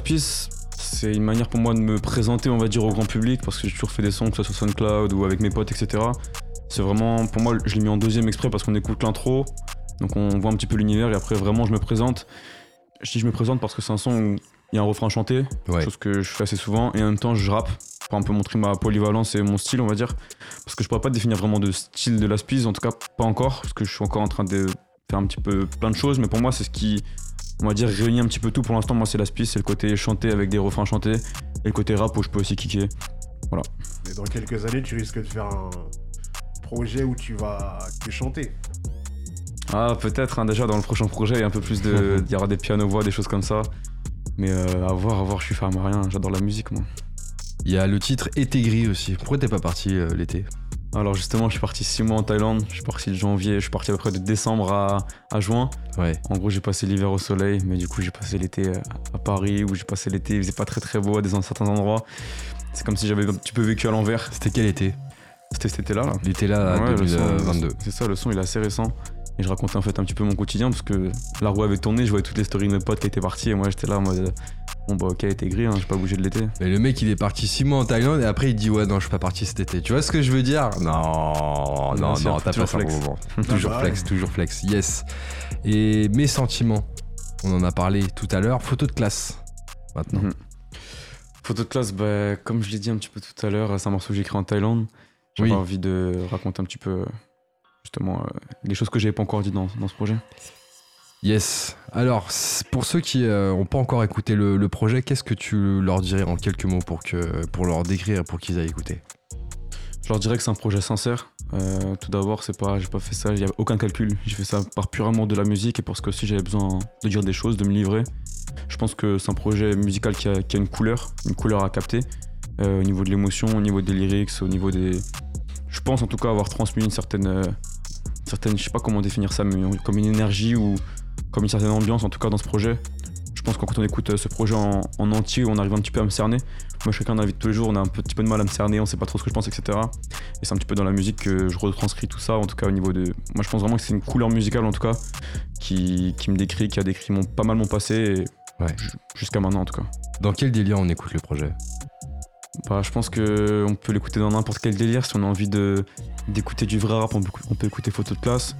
C'est une manière pour moi de me présenter, on va dire, au grand public, parce que j'ai toujours fait des sons, que ce soit sur SoundCloud ou avec mes potes, etc. C'est vraiment, pour moi, je l'ai mis en deuxième exprès parce qu'on écoute l'intro, donc on voit un petit peu l'univers, et après, vraiment, je me présente. Je dis je me présente parce que c'est un son où il y a un refrain chanté, Ouais. chose que je fais assez souvent, et en même temps, je rappe pour un peu montrer ma polyvalence et mon style, on va dire. Parce que je pourrais pas définir vraiment de style de la Spice, en tout cas, pas encore, parce que je suis encore en train de faire un petit peu plein de choses, mais pour moi, c'est ce qui on va dire réunit un petit peu tout pour l'instant moi c'est la spice c'est le côté chanté avec des refrains chantés et le côté rap où je peux aussi kicker Mais dans quelques années, tu risques de faire un projet où tu vas te chanter. ah peut-être hein, déjà dans le prochain projet il y a un peu plus de il y aura des pianos voix des choses comme ça. Mais euh, à voir à voir je suis ferme à rien. J'adore la musique moi. Il y a le titre Été gris aussi. Pourquoi t'es pas parti euh, l'été? Alors justement je suis parti 6 mois en Thaïlande. Je suis parti de janvier je suis parti à peu près de décembre à, à juin. Ouais. en gros j'ai passé l'hiver au soleil mais du coup j'ai passé l'été euh, à Paris où j'ai passé l'été. Il faisait pas très très beau à des, certains endroits. C'est comme si j'avais un petit peu vécu à l'envers. C'était quel été? C'était cet été là là L'été là, Ouais, le son, 2022. C'est ça, le son il est assez récent. Et je racontais en fait un petit peu mon quotidien parce que la roue avait tourné, je voyais toutes les stories de mes potes qui étaient partis et moi j'étais là en mode bon bah ok, était gris, hein, j'ai pas bougé de l'été. Mais le mec il est parti 6 mois en Thaïlande et après il dit ouais non je suis pas parti cet été. Tu vois ce que je veux dire? Non, non, non, t'as pas flex. toujours bah flex, toujours flex, yes. Et mes sentiments, on en a parlé tout à l'heure, photo de classe maintenant. Mhm. Photo de classe, bah, comme je l'ai dit un petit peu tout à l'heure, c'est un morceau que j'ai écrit en Thaïlande. J'avais Oui. envie de raconter un petit peu justement euh, les choses que j'avais pas encore dit dans, dans ce projet. Yes. Alors pour ceux qui n'ont pas encore écouté le, le projet, qu'est-ce que tu leur dirais en quelques mots pour, que, pour leur décrire pour qu'ils aillent écouter? Je leur dirais que c'est un projet sincère. Euh, tout d'abord, c'est pas, j'ai pas fait ça, il y a aucun calcul. J'ai fait ça par pur amour de la musique et parce que aussi j'avais besoin de dire des choses, de me livrer. Je pense que c'est un projet musical qui a, qui a une couleur, une couleur à capter euh, au niveau de l'émotion, au niveau des lyrics, au niveau des. Je pense en tout cas avoir transmis une certaine, euh, certaine, je sais pas comment définir ça, mais comme une énergie ou comme une certaine ambiance en tout cas dans ce projet. Je pense que quand on écoute euh, ce projet en, en entier, on arrive un petit peu à me cerner. Moi, quelqu'un d'invite tous les jours, on a un petit peu de mal à me cerner, on sait pas trop ce que je pense, etc. Et c'est un petit peu dans la musique que je retranscris tout ça, en tout cas au niveau de. Moi, je pense vraiment que c'est une couleur musicale, en tout cas, qui, qui me décrit, qui a décrit mon, pas mal mon passé, et Ouais. ju- jusqu'à maintenant, en tout cas. Dans quel délire on écoute le projet? Bah, je pense que on peut l'écouter dans n'importe quel délire. Si on a envie d'écouter du vrai rap, on peut, on peut écouter Photo de classe.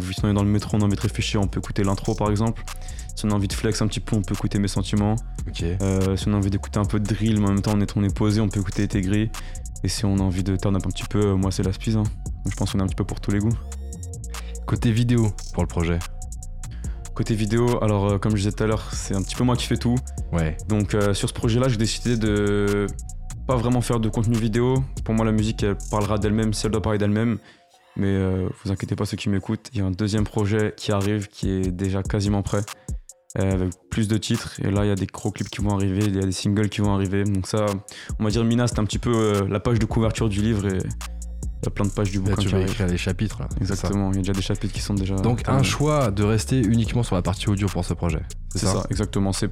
Si on est dans le métro, on a envie de réfléchir, on peut écouter l'intro, par exemple. Si on a envie de flex un petit peu, on peut écouter Mes Sentiments. Euh, si on a envie d'écouter un peu de drill, mais en même temps on est, on est posé, on peut écouter Été gris. Et si on a envie de turn up un petit peu, euh, moi c'est la Spice. hein. Donc, je pense qu'on est un petit peu pour tous les goûts. Côté vidéo pour le projet. Côté vidéo, alors euh, comme je disais tout à l'heure, c'est un petit peu moi qui fais tout. Ouais. Donc sur ce projet-là, j'ai décidé de pas vraiment faire de contenu vidéo. Pour moi, la musique, elle parlera d'elle-même si elle doit parler d'elle-même. Mais euh, vous inquiétez pas ceux qui m'écoutent, il y a un deuxième projet qui arrive, qui est déjà quasiment prêt, euh, avec plus de titres. Et là, il y a des gros clips qui vont arriver, il y a des singles qui vont arriver. Donc ça, on va dire Mina, c'est un petit peu euh, la page de couverture du livre et il y a plein de pages du Là, bouquin tu vas écrire les chapitres là. Exactement, il y a déjà des chapitres qui sont déjà... Donc un choix de rester uniquement sur la partie audio pour ce projet. C'est ça, exactement. C'est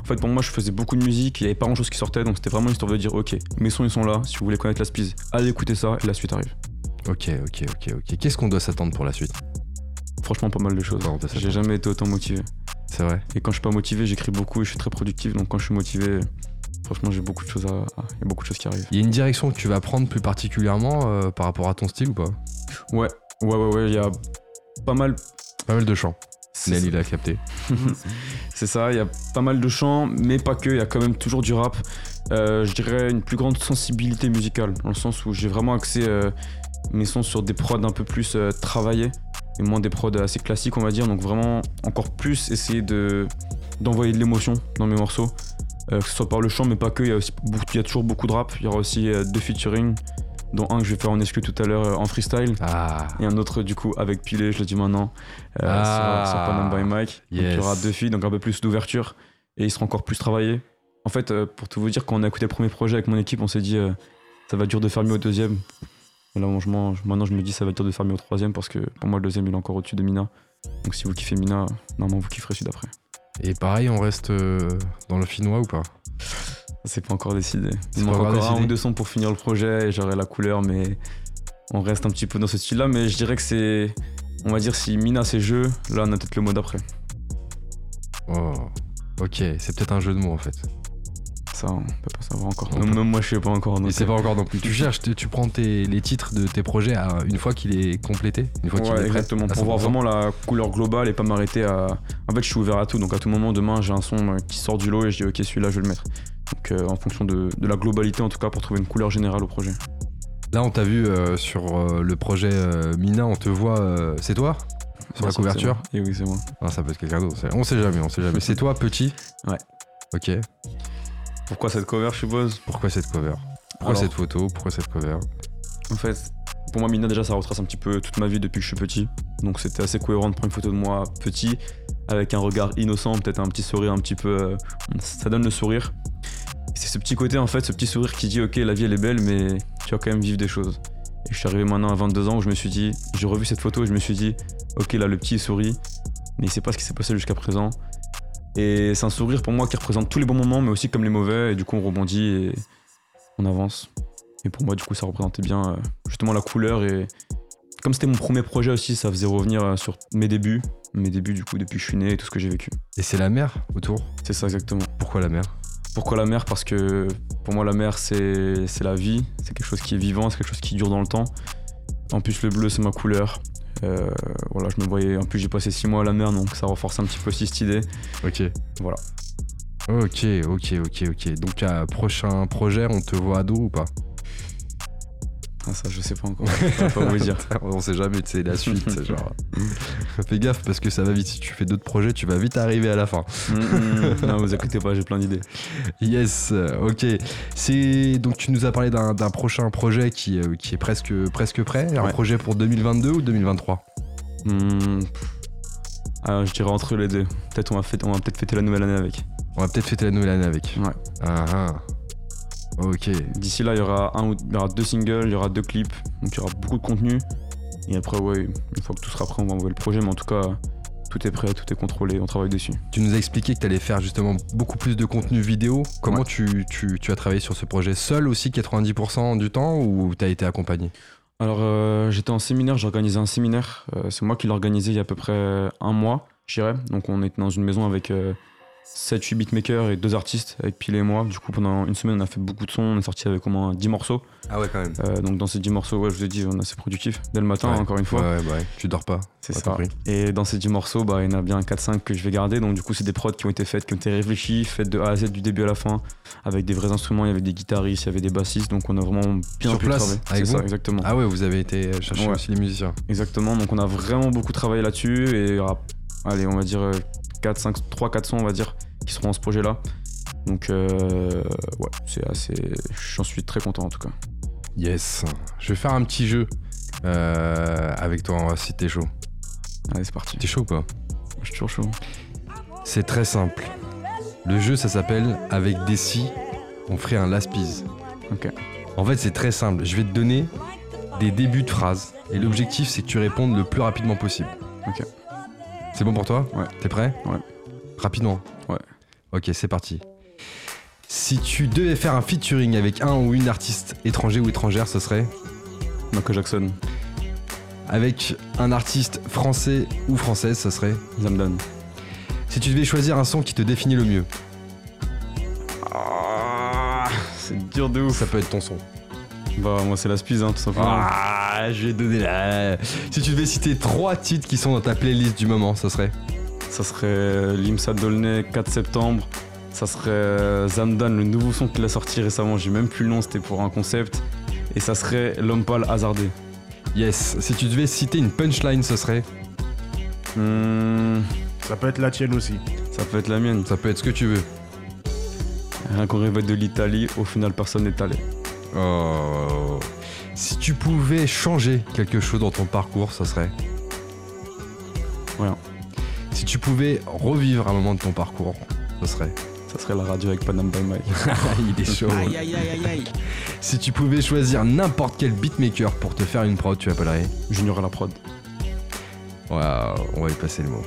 en fait pour moi je faisais beaucoup de musique, il y avait pas grand chose qui sortait, donc c'était vraiment histoire de dire ok, mes sons ils sont là. Si vous voulez connaître la Spiz, allez écouter ça et la suite arrive. Ok, ok, ok, ok. Qu'est-ce qu'on doit s'attendre pour la suite? Franchement pas mal de choses. J'ai jamais été autant motivé. C'est vrai? Et quand je suis pas motivé, j'écris beaucoup et je suis très productif. Donc quand je suis motivé, franchement, j'ai beaucoup de choses à. Il y a beaucoup de choses qui arrivent. Il y a une direction que tu vas prendre plus particulièrement euh, par rapport à ton style ou pas? Ouais, ouais, ouais, ouais. Il y a pas mal. Pas mal de chants. c'est Nel, ça. il a capté. C'est ça, il y a pas mal de chants, mais pas que, il y a quand même toujours du rap. Euh, je dirais une plus grande sensibilité musicale, dans le sens où j'ai vraiment axé euh, mes sons sur des prods un peu plus euh, travaillés, et moins des prods assez classiques, on va dire. Donc vraiment, encore plus essayer de, d'envoyer de l'émotion dans mes morceaux, que ce soit par le chant, mais pas que. Il y a, aussi il y a toujours beaucoup de rap. Il y aura aussi euh, deux featuring, dont un que je vais faire en exclu tout à l'heure euh, en freestyle. Ah, Et un autre du coup avec Pilé, je le dis maintenant, euh, Ah. sur, sur Panam by Mike. Donc, il y aura deux filles, donc un peu plus d'ouverture et il sera encore plus travaillé. En fait, euh, pour tout vous dire, quand on a écouté le premier projet avec mon équipe, on s'est dit euh, ça va dur de faire mieux au deuxième. Et là, je maintenant, je me dis ça va dur de faire mieux au troisième parce que pour moi, le deuxième il est encore au-dessus de Mina. Donc si vous kiffez Mina, normalement vous kifferez celui d'après. Et pareil, on reste euh, dans le finnois ou pas? C'est pas encore décidé. Il manque encore encore un décidé ou deux sons pour finir le projet et j'aurai la couleur, mais on reste un petit peu dans ce style-là. Mais je dirais que c'est. On va dire si Mina c'est jeu, là on a peut-être le mot d'après. Oh, ok, c'est peut-être un jeu de mots en fait. Ça, on peut pas savoir encore. Même, moi je sais pas encore. donc, Et c'est pas encore non plus. Tu cherches, tu tu prends tes- les titres de tes projets à- une fois qu'il est complété, une fois qu'il Ouais, est prêt. exactement. Pour voir 100%. vraiment la couleur globale et pas m'arrêter à. En fait, je suis ouvert à tout. Donc, à tout moment, demain, j'ai un son qui sort du lot et je dis, ok, celui-là, je vais le mettre. Donc, euh, en fonction de, de la globalité, en tout cas, pour trouver une couleur générale au projet. Là, on t'a vu euh, sur euh, le projet euh, Mina, on te voit. euh, c'est toi? Sur Ouais, la couverture? Et oui, c'est moi. Ah, ça peut être quelqu'un d'autre. On sait jamais, on sait jamais. C'est toi, petit? Ouais. Ok. Pourquoi cette cover, je suppose? Pourquoi cette cover? Pourquoi Alors- cette photo? Pourquoi cette cover? En fait, pour moi, Mina, déjà, ça retrace un petit peu toute ma vie depuis que je suis petit. Donc, c'était assez cohérent de prendre une photo de moi petit, avec un regard innocent, peut-être un petit sourire un petit peu. euh, ça donne le sourire. C'est ce petit côté, en fait, ce petit sourire qui dit, ok, la vie, elle est belle, mais tu vas quand même vivre des choses. Et je suis arrivé maintenant à 22 ans où je me suis dit, j'ai revu cette photo et je me suis dit, ok, là, le petit sourit, mais il sait pas ce qui s'est passé jusqu'à présent. Et c'est un sourire pour moi qui représente tous les bons moments, mais aussi comme les mauvais, et du coup, on rebondit et on avance. Et pour moi, du coup, ça représentait bien euh, justement la couleur. Et comme c'était mon premier projet aussi, ça faisait revenir euh, sur mes débuts. Mes débuts, du coup, depuis que je suis né et tout ce que j'ai vécu. Et c'est la mer autour? C'est ça exactement. Pourquoi la mer? Pourquoi la mer? Parce que pour moi, la mer, c'est c'est la vie. C'est quelque chose qui est vivant, c'est quelque chose qui dure dans le temps. En plus, le bleu, c'est ma couleur. Euh, voilà, je me voyais. En plus, j'ai passé six mois à la mer, donc ça renforce un petit peu aussi cette idée. Ok. Voilà. Ok, ok, ok, ok. Donc, à prochain projet, on te voit ado ou pas? Ah, ça, je sais pas encore. Je peux pas vous dire. On sait jamais, tu sais, la suite. genre. Fais gaffe parce que ça va vite. Si tu fais d'autres projets, tu vas vite arriver à la fin. Mm, mm. non, vous inquiétez pas, j'ai plein d'idées. Yes, euh, ok. C'est donc tu nous as parlé d'un prochain projet qui, euh, qui est presque presque prêt. Un projet pour 2022 ou 2023 Hmm, ah, je dirais entre les deux. Peut-être on va, fêter- on va peut-être fêter la nouvelle année avec. On va peut-être fêter la nouvelle année avec. Ouais. Ah, ah. Ok. D'ici là, il y aura un ou il y aura deux singles, il y aura deux clips, donc il y aura beaucoup de contenu. Et après, ouais, une fois que tout sera prêt, on va envoyer le projet. Mais en tout cas, tout est prêt, tout est contrôlé, on travaille dessus. Tu nous as expliqué que tu allais faire justement beaucoup plus de contenu vidéo. Comment Ouais. tu, tu- tu as travaillé sur ce projet seul aussi 90% du temps ou tu as été accompagné? Alors, euh, j'étais en séminaire, j'ai organisé un séminaire. euh, c'est moi qui l'ai organisé il y a à peu près un mois, je dirais. Donc, on était dans une maison avec 7-8 beatmakers et deux artistes, avec Pile et moi. Du coup, pendant une semaine, on a fait beaucoup de sons. On est sorti avec au moins 10 morceaux. Ah ouais, quand même. Euh, donc, dans ces 10 morceaux, ouais, je vous ai dit, on est assez productif dès le matin, Ouais. encore une fois. Ouais, ouais, bah ouais. Tu dors pas. C'est ça. Et dans ces 10 morceaux, bah, il y en a bien 4-5 que je vais garder. Donc, du coup, c'est des prods qui ont été faites, qui ont été réfléchis, faites de A à Z du début à la fin, avec des vrais instruments. Il y avait des guitaristes, il y avait des bassistes. Donc, on a vraiment bien Sur pu place, travailler. C'est ça, exactement. Ah ouais, vous avez été chercher aussi les musiciens. Exactement. Donc, on a vraiment beaucoup travaillé là-dessus. Et il y aura, allez, on va dire 4, 5, 3, 4 sons, on va dire, qui seront dans ce projet-là. Donc, euh, ouais, c'est assez. J'en suis très content en tout cas. Yes. Je vais faire un petit jeu euh, avec toi si t'es chaud. Allez, c'est parti. T'es chaud ou pas? Je suis toujours chaud. C'est très simple. Le jeu, ça s'appelle Avec des si, on ferait un last-piece. Ok. En fait, c'est très simple. Je vais te donner des débuts de phrases. Et l'objectif, c'est que tu répondes le plus rapidement possible. Ok. C'est bon pour toi Ouais. T'es prêt Ouais. Rapidement Ouais. Ok, c'est parti. Si tu devais faire un featuring avec un ou une artiste étranger ou étrangère, ce serait Michael Jackson. Avec un artiste français ou française, ça serait Zamdan. Si tu devais choisir un son qui te définit le mieux, Ah, c'est dur de ouf. ça peut être ton son. Bah, moi, c'est la spise, hein, tout simplement. Ah, je vais donner la. Si tu devais citer trois titres qui sont dans ta playlist du moment, ça serait Ça serait Limsa Dolnay, 4 septembre. Ça serait Zamdan, le nouveau son qu'il a sorti récemment. J'ai même plus le nom, c'était pour un concept. Et ça serait L'homme pâle hasardé. Yes. Si tu devais citer une punchline, ce serait Hmm, Ça peut être la tienne aussi. ça peut être la mienne. Ça peut être ce que tu veux. Rien qu'on rêvait de l'Italie, au final, personne n'est allé. Oh. Si tu pouvais changer quelque chose dans ton parcours, ça serait Rien. Si tu pouvais revivre un moment de ton parcours, ça serait Ça serait la radio avec Panam by Mike. Il est chaud. Aïe aïe aïe aïe aïe. Si tu pouvais choisir n'importe quel beatmaker pour te faire une prod, tu appellerais Junior à la prod. Waouh, on va y passer le mot.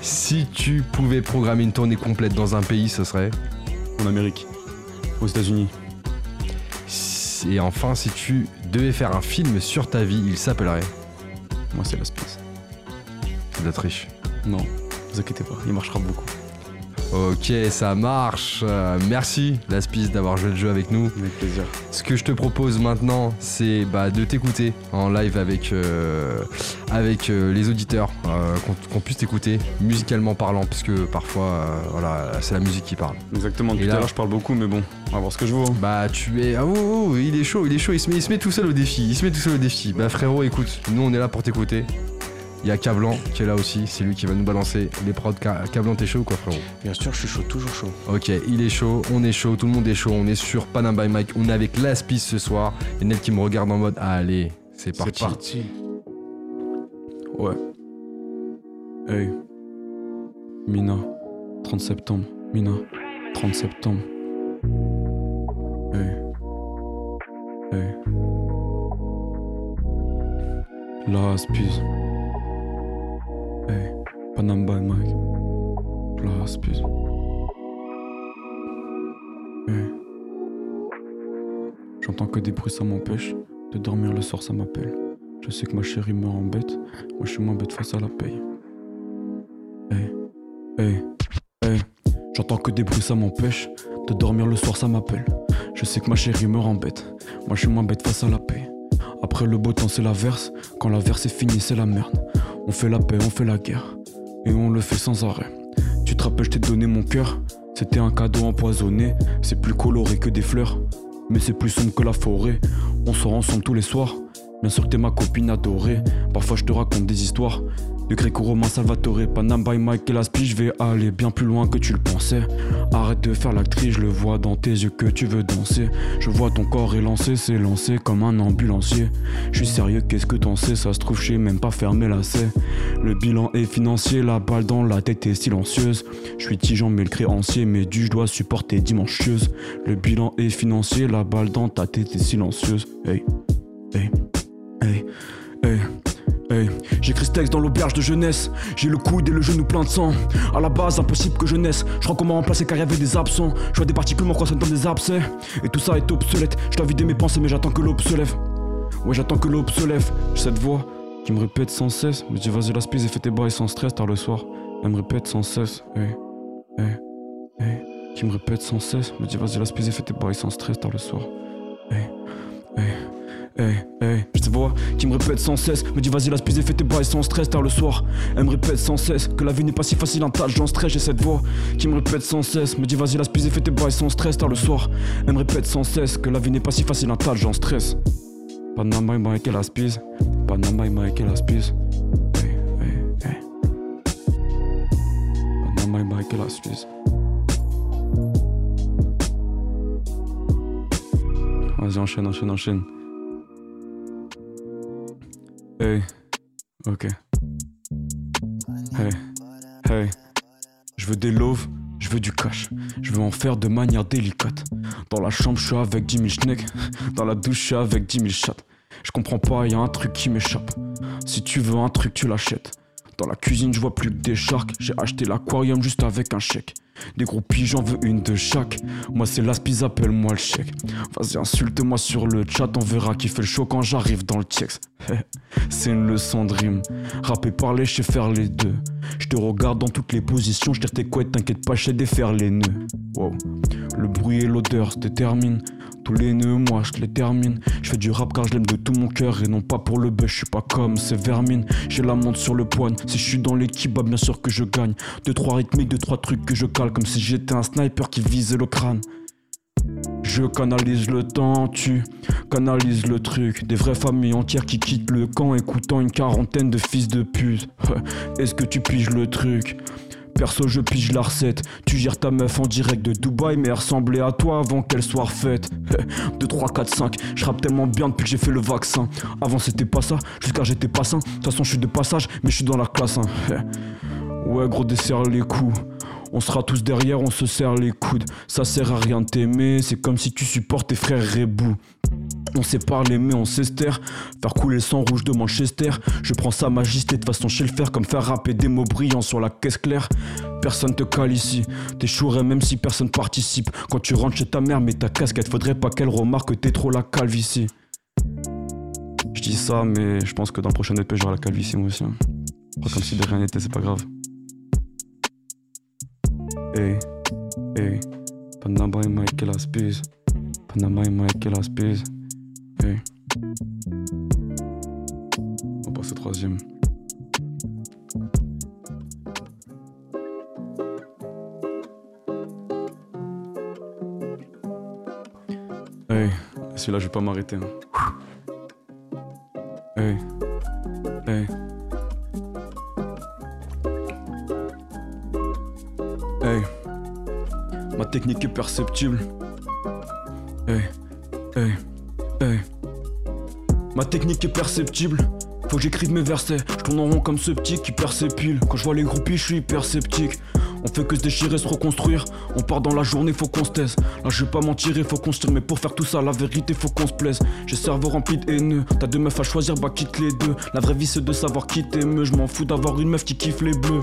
si tu pouvais programmer une tournée complète dans un pays, ce serait En Amérique. Aux États-Unis. Et enfin, si tu devais faire un film sur ta vie, il s'appellerait Moi, c'est la spise. C'est de la triche. Non, vous inquiétez pas, il marchera beaucoup. Ok, ça marche. Euh, merci, Laspice, d'avoir joué le jeu avec nous. Avec plaisir. Ce que je te propose maintenant, c'est bah, de t'écouter en live avec, euh, avec euh, les auditeurs, qu'on puisse t'écouter musicalement parlant, parce que parfois, voilà, c'est la musique qui parle. Exactement, depuis tout à l'heure, je parle beaucoup, mais bon, on va voir ce que je vaux. Bah, tu es. Ah, oh, oh, il est chaud, il est chaud, il se, met, il se met tout seul au défi, il se met tout seul au défi. Bah, frérot, écoute, nous on est là pour t'écouter. Il y a Cablan qui est là aussi, c'est lui qui va nous balancer les prods. Ca- Cablan, t'es chaud ou quoi, frérot? Bien sûr, je suis chaud, toujours chaud. Ok, il est chaud, on est chaud, tout le monde est chaud, on est sur Panam by Mike, on est avec Laspice ce soir. Et Nel qui me regarde en mode ah, allez, c'est parti. C'est parti. Ouais. Hey. Mina. 30 septembre. Mina. 30 septembre. Hey. Hey. La spise. Hey. Panam by Mike. J'entends que des bruits, ça m'empêche. De dormir le soir, ça m'appelle. Je sais que ma chérie me embête. Moi, je suis moins bête face à la paye. Hey, hey. J'entends que des bruits, ça m'empêche. De dormir le soir, ça m'appelle. Je sais que ma chérie me rembête. Moi, je suis moins bête face à la paix. Après le beau temps, c'est la verse. Quand la verse est finie, c'est la merde. On fait la paix, on fait la guerre. Et on le fait sans arrêt. Tu te rappelles, je t'ai donné mon cœur. C'était un cadeau empoisonné. C'est plus coloré que des fleurs. Mais c'est plus sombre que la forêt. On sort ensemble tous les soirs. Bien sûr que t'es ma copine adorée. Parfois je te raconte des histoires. De Gréco-Romain, Salvatore, Panam by Mike et Laspi, je vais aller bien plus loin que tu le pensais. Arrête de faire l'actrice, je le vois dans tes yeux que tu veux danser. Je vois ton corps élancé, c'est lancé comme un ambulancier. Je suis sérieux, qu'est-ce que t'en sais? Ça se trouve, je même pas fermer la C. Le bilan est financier, la balle dans la tête est silencieuse. Je suis tigeant, mais le créancier, mais du je dois supporter dimancheuse. Le bilan est financier, la balle dans ta tête est silencieuse. Hey, hey, hey, hey. Hey, j'écris ce texte dans l'auberge de jeunesse. J'ai le coude et le genou plein de sang. À la base, impossible que je naisse. Je crois comment remplacer car y avait des absents. Je vois des particules croissant dans des abcès. Et tout ça est obsolète. Je dois vider mes pensées, mais j'attends que l'aube se lève. Ouais, j'attends que l'aube se lève. J'ai cette voix qui me répète sans cesse. Me dit, vas-y, la spise et fais tes bails sans stress tard le soir. Elle me répète sans cesse. Hey, hey, hey. Qui me répète sans cesse. Me dit, vas-y, la spise et fais tes bails sans stress tard le soir. Hey, hey. Hey, hey, je te vois, qui me répète sans cesse, me dit vas-y la spise et fais tes bails sans stress tard le soir. Elle me répète sans cesse que la vie n'est pas si facile, un tas j'en stress, j'ai cette voix qui me répète sans cesse, me dit vas-y la spise et fais tes bails sans stress tard le soir. Elle me répète sans cesse que la vie n'est pas si facile, un tas j'en stress. Panama avec la spise, Panama avec la spise. Hey, hey, hey. Panama avec la spise. Vas-y enchaîne, enchaîne, enchaîne. Hey, ok. Hey, hey. Je veux des loves, je veux du cash. Je veux en faire de manière délicate. Dans la chambre, je suis avec 10 000 schnecks. Dans la douche, je suis avec 10 000 chattes. Je comprends pas, y a un truc qui m'échappe. Si tu veux un truc, tu l'achètes. Dans la cuisine, je vois plus que des sharks. J'ai acheté l'aquarium juste avec un chèque. Des gros pigeons, j'en veux une de chaque. Moi, c'est l'aspi, appelle-moi le chèque. Vas-y, insulte-moi sur le chat, on verra qui fait le show quand j'arrive dans le texte. c'est une leçon de rime. Rapper, parler, je sais faire les deux. Je te regarde dans toutes les positions, je tes couettes, t'inquiète pas, je sais défaire les nœuds. Wow. Le bruit et l'odeur se déterminent. Tous les nœuds, moi je les termine. Je fais du rap car je l'aime de tout mon cœur et non pas pour le buzz. Je suis pas comme ces vermines. J'ai la montre sur le poigne. Si je suis dans l'équipe, bah bien sûr que je gagne. Deux trois rythmiques, deux trois trucs que je cale comme si j'étais un sniper qui visait le crâne. Je canalise le temps, tu canalises le truc. Des vraies familles entières qui quittent le camp écoutant une quarantaine de fils de pute. Est-ce que tu piges le truc? Perso, je pige la recette. Tu gères ta meuf en direct de Dubaï, mais elle ressemblait à toi avant qu'elle soit refaite. 2, 3, 4, 5. Je rappe tellement bien depuis que j'ai fait le vaccin. Avant, c'était pas ça, jusqu'à j'étais pas sain. De toute façon, je suis de passage, mais je suis dans la classe. Hein. Ouais, gros, dessert les coups. On sera tous derrière, on se serre les coudes. Ça sert à rien de t'aimer, c'est comme si tu supportes tes frères Rebou. On sait parler mais on s'estère Faire couler le sang rouge de Manchester. Je prends sa majesté de façon chez le fer Comme faire rapper des mots brillants sur la caisse claire. Personne te cale ici. T'échouerais même si personne participe. Quand tu rentres chez ta mère mais ta casquette. Faudrait pas qu'elle remarque que t'es trop la calvitie Je dis ça mais je pense que dans le prochain EP j'aurai la calvitie moi aussi hein. Comme si de rien n'était c'est pas grave Hey, hey Panama et Michael Aspiz Panama et Michael Aspiz Hey. On passe au troisième. Hey, celui-là, je vais pas m'arrêter. Hein. Hey. Technique est perceptible. Ma technique est perceptible. Faut que j'écrive mes versets. Je en rond comme ce petit qui piles. Quand je vois les groupies, je suis hyper sceptique. On fait que se déchirer, se reconstruire. On part dans la journée, faut qu'on se taise. Là, je vais pas mentir, faut construire. Mais pour faire tout ça, la vérité, faut qu'on se plaise. J'ai cerveau rempli de haineux. T'as deux meufs à choisir, bah quitte les deux. La vraie vie, c'est de savoir qui t'aime. Je m'en fous d'avoir une meuf qui kiffe les bleus.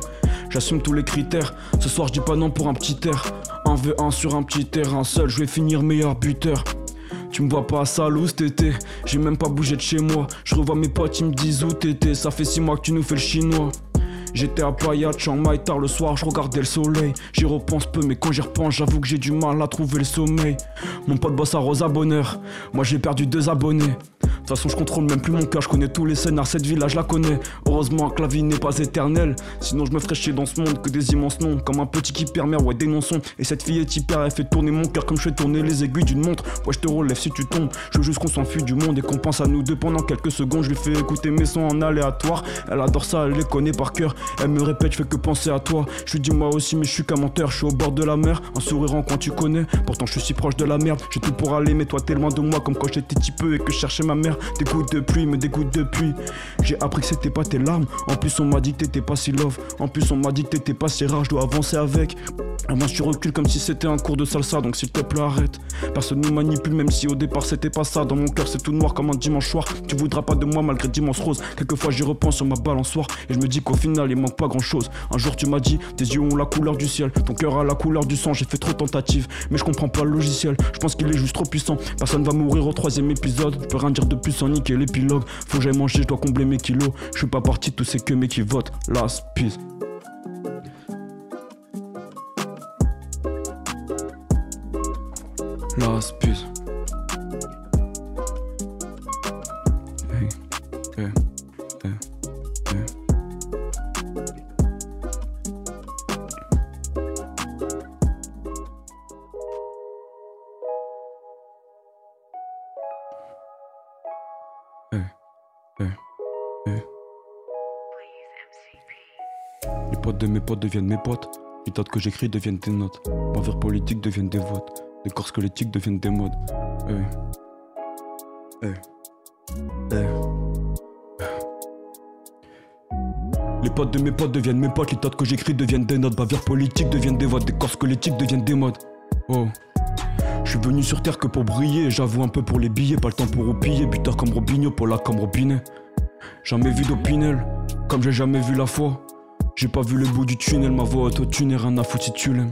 J'assume tous les critères. Ce soir, je dis pas non pour un petit air. Un V1 sur un petit terrain seul, je vais finir meilleur buteur. Tu me vois pas à Salou cet été, j'ai même pas bougé de chez moi. Je revois mes potes, ils me disent où t'étais, ça fait six mois que tu nous fais le chinois. J'étais à Paya, Chiang Mai, tard le soir, je regardais le soleil. J'y repense peu, mais quand j'y repense, j'avoue que j'ai du mal à trouver le sommeil. Mon pote bosse à Rosa Bonheur, moi j'ai perdu deux abonnés. De toute façon, je contrôle même plus mon cœur, je connais tous les scénars, cette ville-là, je la connais. Heureusement que la vie n'est pas éternelle, sinon je me ferais chier dans ce monde que des immenses noms, comme un petit qui permet, ouais, dénonçons. Et cette fille est hyper, elle fait tourner mon cœur comme je fais tourner les aiguilles d'une montre. Ouais, je te relève si tu tombes, je veux juste qu'on s'enfuit du monde et qu'on pense à nous deux pendant quelques secondes. Je lui fais écouter mes sons en aléatoire, elle adore ça, elle les connaît par cœur. Elle me répète, je fais que penser à toi. Je lui dis moi aussi, mais je suis qu'un menteur, je suis au bord de la mer, un sourire en coin tu connais. Pourtant, je suis si proche de la merde, j'ai tout pour aller, mais toi t'es loin de moi, comme quand j'étais petit peu et que je cherchais ma mère. Des gouttes de pluie me dégoûte depuis. J'ai appris que c'était pas tes larmes. En plus, on m'a dit que t'étais pas si love. En plus, on m'a dit que t'étais pas si rare. Je dois avancer avec. Avance, tu recules comme si c'était un cours de salsa. Donc, s'il te plaît, arrête. Personne nous manipule, même si au départ c'était pas ça. Dans mon cœur, c'est tout noir comme un dimanche soir. Tu voudras pas de moi malgré dimanche rose. Quelquefois, j'y repense sur ma balançoire. Et je me dis qu'au final, il manque pas grand chose. Un jour, tu m'as dit, tes yeux ont la couleur du ciel. Ton cœur a la couleur du sang. J'ai fait trop de tentatives, mais je comprends pas le logiciel. Je pense qu'il est juste trop puissant. Personne va mourir au troisième épisode. Je peux rien dire de plus sans niquer l'épilogue. Faut que j'aille manger, je dois combler mes kilos. Je suis pas parti tous ces que mais qui votent. Last peace. Last. De mes potes deviennent mes potes. Les notes que j'écris deviennent des notes. Ma vers politique deviennent des votes. Les corps squelettiques deviennent des modes. Hey. Hey. Hey. Les potes de mes potes deviennent mes potes, les notes que j'écris deviennent des notes, bavières politiques deviennent des votes, des corps squelettiques deviennent des modes. Oh. Je suis venu sur terre que pour briller, j'avoue un peu pour les billets, pas le temps pour roupiller, buteur comme Robinho, pour la comme Robinet. Jamais vu d'opinel, comme j'ai jamais vu la foi. J'ai pas vu le bout du tunnel, ma voix auto-tune rien à foutre si tu l'aimes.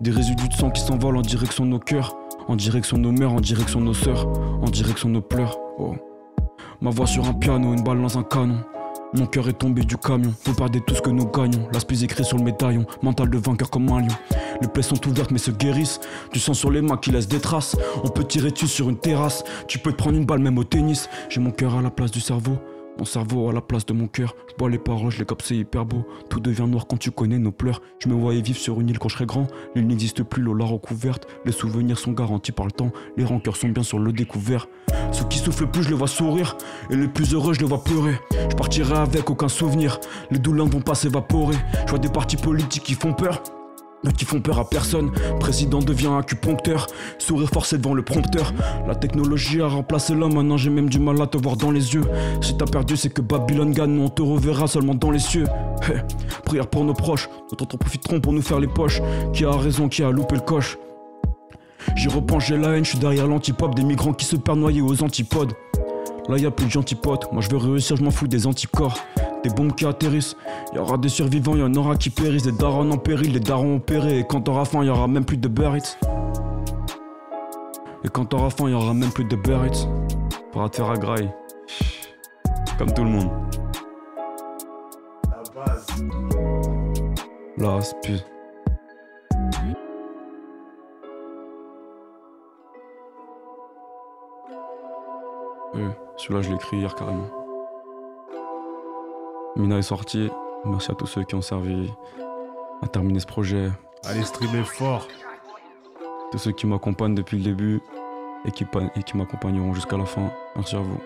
Des résidus de sang qui s'envolent en direction de nos cœurs, en direction de nos mères, en direction de nos sœurs, en direction de nos pleurs. Oh. Ma voix sur un piano, une balle dans un canon. Mon cœur est tombé du camion, faut perdre tout ce que nous gagnons. L'aspect écrit sur le médaillon, mental de vainqueur comme un lion. Les plaies sont ouvertes mais se guérissent. Du sang sur les mains qui laisse des traces. On peut tirer dessus sur une terrasse. Tu peux te prendre une balle même au tennis. J'ai mon cœur à la place du cerveau. Mon cerveau à la place de mon cœur. Je bois les paroles, je les capte, c'est hyper beau. Tout devient noir quand tu connais nos pleurs. Je me voyais vivre sur une île quand je serais grand. L'île n'existe plus, l'eau la recouverte. Les souvenirs sont garantis par le temps. Les rancœurs sont bien sur le découvert. Ceux qui soufflent plus, je les vois sourire. Et les plus heureux, je les vois pleurer. Je partirai avec aucun souvenir. Les douleurs vont pas s'évaporer. Je vois des partis politiques qui font peur qui font peur à personne. Président devient acupuncteur, sourire forcé devant le prompteur. La technologie a remplacé l'homme, maintenant j'ai même du mal à te voir dans les yeux. Si t'as perdu, c'est que Babylone gagne, on te reverra seulement dans les cieux. prière pour nos proches, d'autres en profiteront pour nous faire les poches. Qui a raison, qui a loupé le coche? J'y repense, j'ai la haine, je suis derrière l'antipop des migrants qui se perdent noyés aux antipodes. Là y a plus de gentils potes, moi je veux réussir, je m'en fous des anticorps des bombes qui atterrissent. Y aura des survivants, y en aura qui périssent, des darons en péril, des darons opérés. Et quand t'auras faim, y aura même plus de burrits. Et quand t'auras faim, y aura même plus de burrits. Pour te faire à graille. Comme tout le monde. La base. C'est plus. Oui, celui-là, je l'ai écrit hier carrément. Mina est sortie. Merci à tous ceux qui ont servi à terminer ce projet. Allez, streamer fort. Tous ceux qui m'accompagnent depuis le début et qui, pa- et qui m'accompagneront jusqu'à la fin. Merci à vous.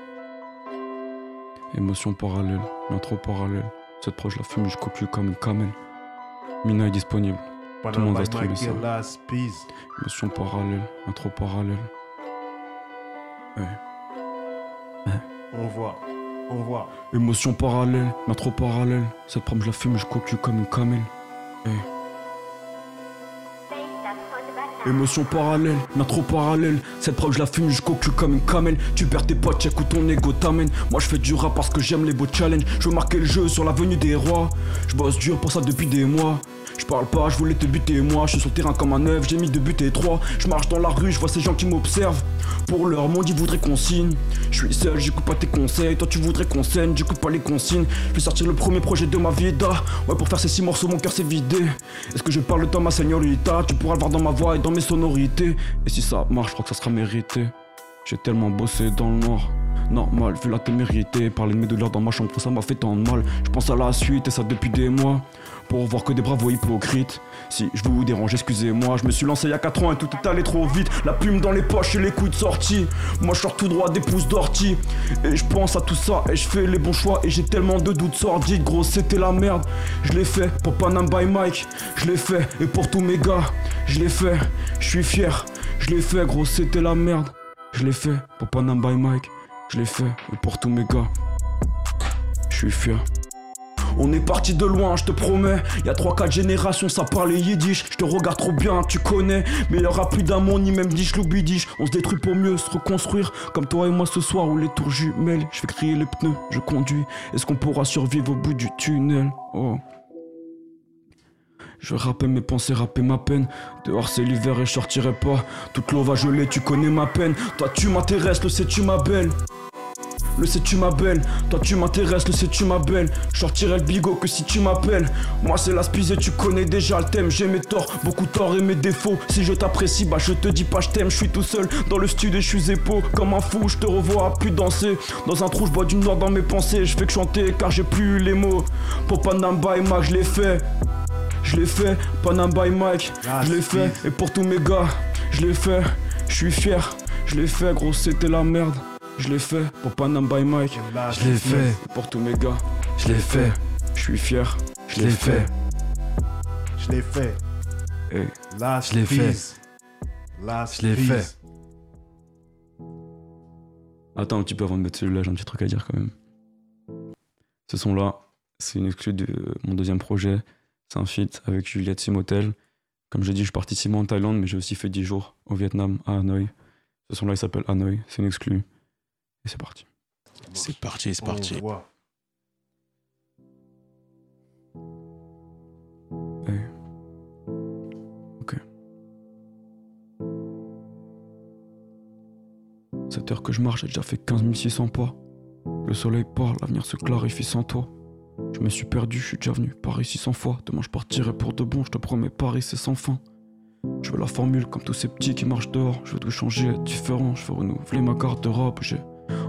Émotion parallèle, bien trop parallèle. Cette proche la fume jusqu'au cul comme une camel. Mina est disponible. Tout le monde va streamer ça. Last piece. Émotion parallèle, bien trop parallèle. On voit. On voit. Émotion parallèle, mais trop parallèle. Cette prom, je la fume jusqu'au cul comme une camel. Hey. Émotion parallèle, mais trop parallèle. Cette preuve, je la fume jusqu'au cul comme une camel. Tu perds tes potes, check où ton ego t'amène. Moi, je fais du rap parce que j'aime les beaux challenges. Je veux marquer le jeu sur l'avenue des rois. Je bosse dur pour ça depuis des mois. Je parle pas, je voulais te buter moi. Je suis sur le terrain comme un œuf, j'ai mis deux buts et trois. Je marche dans la rue, je vois ces gens qui m'observent. Pour leur monde, ils voudraient qu'on signe. Je suis seul, j'écoute pas tes conseils. Toi, tu voudrais qu'on scène, j'écoute pas les consignes. Je vais sortir le premier projet de ma vida. Ouais, pour faire ces six morceaux, mon cœur s'est vidé. Est-ce que je parle de toi, ma señorita? Tu pourras le voir dans ma voix et dans mes sonorités. Et si ça marche, je crois que ça sera mérité. J'ai tellement bossé dans le noir. Normal, vu la témérité. Parler de mes douleurs dans ma chambre, ça m'a fait tant de mal. Je pense à la suite et ça depuis des mois. Pour voir que des bravos hypocrites. Si je vous dérange, excusez-moi. Je me suis lancé il y a 4 ans et tout est allé trop vite. La plume dans les poches et les coups de sortie. Moi je sors tout droit des pouces d'ortie. Et je pense à tout ça et je fais les bons choix. Et j'ai tellement de doutes sordides, gros, c'était la merde. Je l'ai fait pour Panam by Mike. Je l'ai fait et pour tous mes gars. Je l'ai fait, je suis fier. Je l'ai fait, gros, c'était la merde. Je l'ai fait pour Panam by Mike. Je l'ai fait et pour tous mes gars. Je suis fier. On est parti de loin, je te promets. Y a 3-4 générations, ça parlait yiddish. Je te regarde trop bien, tu connais. Mais y aura plus d'amour, ni même dish bidish. On se détruit pour mieux se reconstruire. Comme toi et moi ce soir, où les tours jumelles. Je fais crier les pneus, je conduis. Est-ce qu'on pourra survivre au bout du tunnel? Oh. Je rapper mes pensées, rapper ma peine. Dehors c'est l'hiver et je sortirai pas. Toute l'eau va geler, tu connais ma peine. Toi tu m'intéresses, le sais-tu ma belle. Le sais-tu ma belle, toi tu m'intéresses, le sais-tu ma belle? Je sortirai le bigot que si tu m'appelles. Moi c'est la spise et tu connais déjà le thème. J'ai mes torts, beaucoup torts et mes défauts. Si je t'apprécie, bah je te dis pas je t'aime. Je suis tout seul dans le studio et je suis épaule comme un fou. Je te revois plus danser. Dans un trou, je bois du noir dans mes pensées. Je fais que chanter car j'ai plus les mots. Pour Panam by Mac, je l'ai fait. Je l'ai fait, Panam by Mike, je l'ai fait, et pour tous mes gars, je l'ai fait, je suis fier, je l'ai fait, gros, c'était la merde. Je l'ai fait pour Panam by Mike, Je l'ai fait, pour tous mes gars, je l'ai fait, je suis fier, je l'ai fait. Je l'ai fait. Je l'ai fait. Je l'ai fait. Attends un petit peu avant de mettre celui-là, j'ai un petit truc à dire quand même. Ce son-là, c'est une exclue de mon deuxième projet. C'est un feat avec Juliette Simotel. Comme j'ai dit, je suis parti six mois en Thaïlande, mais j'ai aussi fait 10 jours au Vietnam, à Hanoi. Ce son-là, il s'appelle Hanoi. C'est une exclue. Et c'est parti. C'est parti, c'est parti. On voit. Cette heure que je marche, j'ai déjà fait 15 600 pas. Le soleil part, l'avenir se clarifie sans toi. Je me suis perdu, je suis déjà venu par ici 100 fois. Demain je partirai pour de bon, je te promets, Paris c'est sans fin. Je veux la formule comme tous ces petits qui marchent dehors. Je veux tout changer, être différent. Je veux renouveler ma garde-robe. J'ai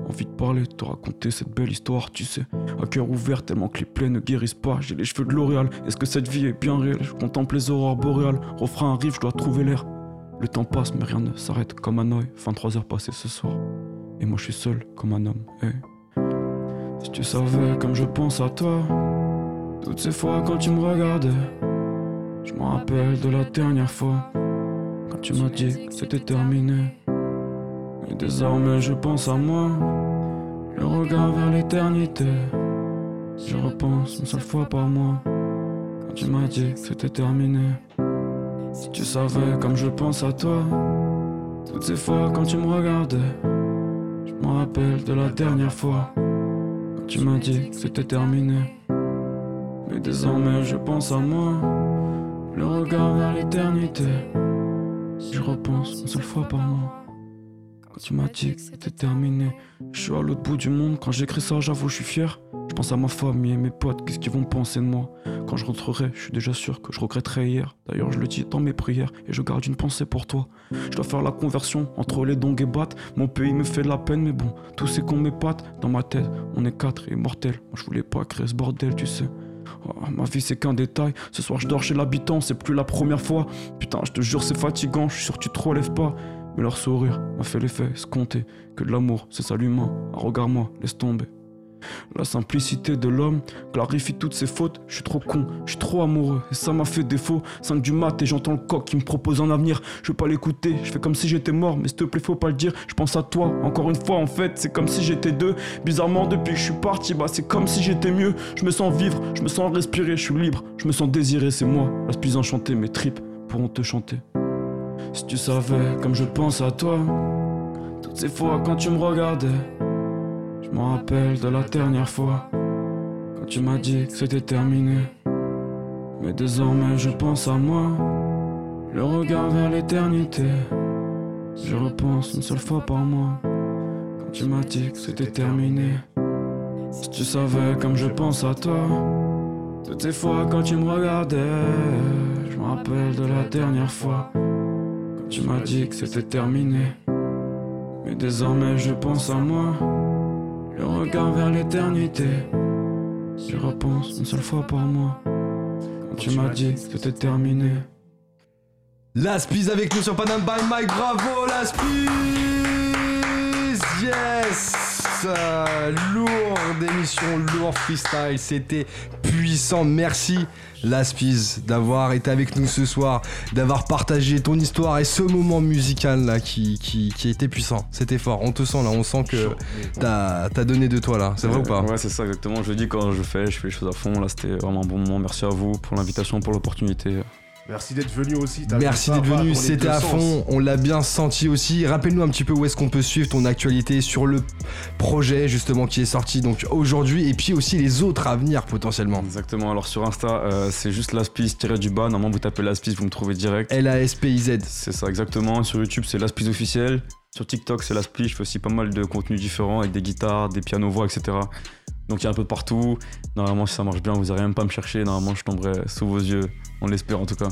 envie de parler, de te raconter cette belle histoire, tu sais. À cœur ouvert, tellement que les plaies ne guérissent pas. J'ai les cheveux de L'Oréal. Est-ce que cette vie est bien réelle? Je contemple les aurores boréales. Refrain arrive, je dois trouver l'air. Le temps passe, mais rien ne s'arrête comme un oeil. 23 heures passées ce soir. Et moi je suis seul comme un homme. Hey. Si tu savais comme je pense à toi, toutes ces fois quand tu me regardais, je me rappelle de la dernière fois, quand tu m'as dit que c'était terminé. Et désormais je pense à moi, le regard vers l'éternité. Je repense une seule fois par mois, quand tu m'as dit que c'était terminé. Si tu savais comme je pense à toi, toutes ces fois quand tu me regardais, je me rappelle de la dernière fois. Tu m'as dit que c'était terminé. Mais désormais je pense à moi. Le regard vers l'éternité. Je repense une seule fois par mois. Tu m'as dit que c'était terminé. Je suis à l'autre bout du monde. Quand j'écris ça, j'avoue, je suis fier. Je pense à ma famille et mes potes. Qu'est-ce qu'ils vont penser de moi? Quand je rentrerai, je suis déjà sûr que je regretterai hier. D'ailleurs, je le dis dans mes prières et je garde une pensée pour toi. Je dois faire la conversion entre les dons et battes. Mon pays me fait de la peine, mais bon, tous ces qu'on m'épate. Dans ma tête, on est quatre et mortels. Moi, je voulais pas créer ce bordel, tu sais. Oh, ma vie c'est qu'un détail. Ce soir je dors chez l'habitant, c'est plus la première fois. Putain, je te jure, c'est fatigant. Je suis sûr que tu te relèves pas. Mais leur sourire m'a fait l'effet escompté. Que de l'amour, c'est ça l'humain. Ah, regarde-moi, laisse tomber. La simplicité de l'homme clarifie toutes ses fautes. Je suis trop con, je suis trop amoureux et ça m'a fait défaut. 5 du mat et j'entends le coq qui me propose un avenir. Je veux pas l'écouter, je fais comme si j'étais mort, mais s'il te plaît, faut pas le dire. Je pense à toi, encore une fois, en fait, c'est comme si j'étais deux. Bizarrement, depuis que je suis parti, bah c'est comme si j'étais mieux. Je me sens vivre, je me sens respirer, je suis libre, je me sens désiré, c'est moi. La plus enchantée, mes tripes pourront te chanter. Si tu savais comme je pense à toi, toutes ces fois quand tu me regardais. Je me rappelle de la dernière fois quand tu m'as dit que c'était terminé. Mais désormais je pense à moi, le regard vers l'éternité. Je repense une seule fois par mois quand tu m'as dit que c'était terminé. Si tu savais comme je pense à toi, toutes ces fois quand tu me regardais, je me rappelle de la dernière fois tu m'as dit que c'était terminé. Mais désormais je pense à moi. Le regard vers l'éternité. Je repense une seule fois par mois. Quand tu m'as dit que c'était terminé. Laspiz avec nous sur Panam by Mike, bravo Laspiz Yes Euh, Lourde émission, lourd freestyle, c'était puissant, merci Laspiz d'avoir été avec nous ce soir, d'avoir partagé ton histoire et ce moment musical là qui, qui, qui était puissant, c'était fort, on te sent là, on sent que t'as as donné de toi là, c'est vrai ou pas? Ouais, c'est ça exactement. Je le dis quand je fais, je fais les choses à fond. Là, c'était vraiment un bon moment. Merci à vous pour l'invitation, pour l'opportunité. Merci d'être venu aussi. Merci d'être venu, c'était à sens. fond, on l'a bien senti aussi. Rappelle-nous un petit peu où est-ce qu'on peut suivre ton actualité sur le projet justement qui est sorti donc aujourd'hui et puis aussi les autres à venir potentiellement. Exactement. Alors sur Insta, euh, c'est juste Laspice tiré du bas. Normalement, vous tapez Laspice, vous me trouvez direct. L-A-S-P-I-Z. C'est ça exactement. Sur YouTube, c'est Laspice officiel. Sur TikTok, c'est Laspice. Je fais aussi pas mal de contenus différents avec des guitares, des pianos voix, etc. Donc il y a un peu de partout. Normalement, si ça marche bien, vous n'allez même pas me chercher. Normalement, je tomberai sous vos yeux. On l'espère en tout cas.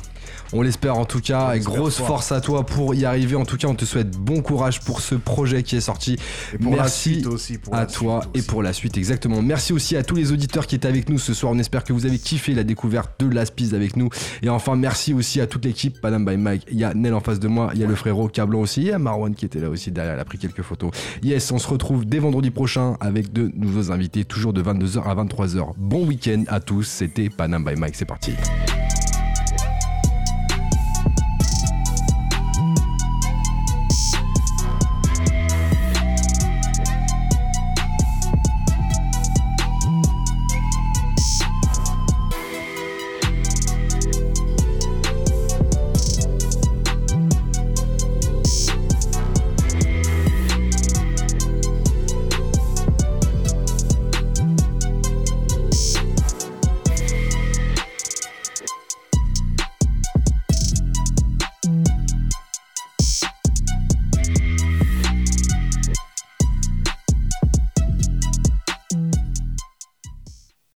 On l'espère en tout cas, et grosse force à toi pour y arriver. En tout cas, on te souhaite bon courage pour ce projet qui est sorti. Et pour la Merci suite aussi. Pour à la toi suite et pour la suite, exactement. Merci aussi à tous les auditeurs qui étaient avec nous ce soir. On espère que vous avez kiffé la découverte de Laspiz avec nous. Et enfin, merci aussi à toute l'équipe, Panam by Mike. Il y a Nel en face de moi, il y a le frérot Cablon aussi, il y a Marwan qui était là aussi derrière, il a pris quelques photos. Yes, on se retrouve dès vendredi prochain avec de nouveaux invités, toujours de 22h à 23h. Bon week-end à tous, c'était Panam by Mike, c'est parti.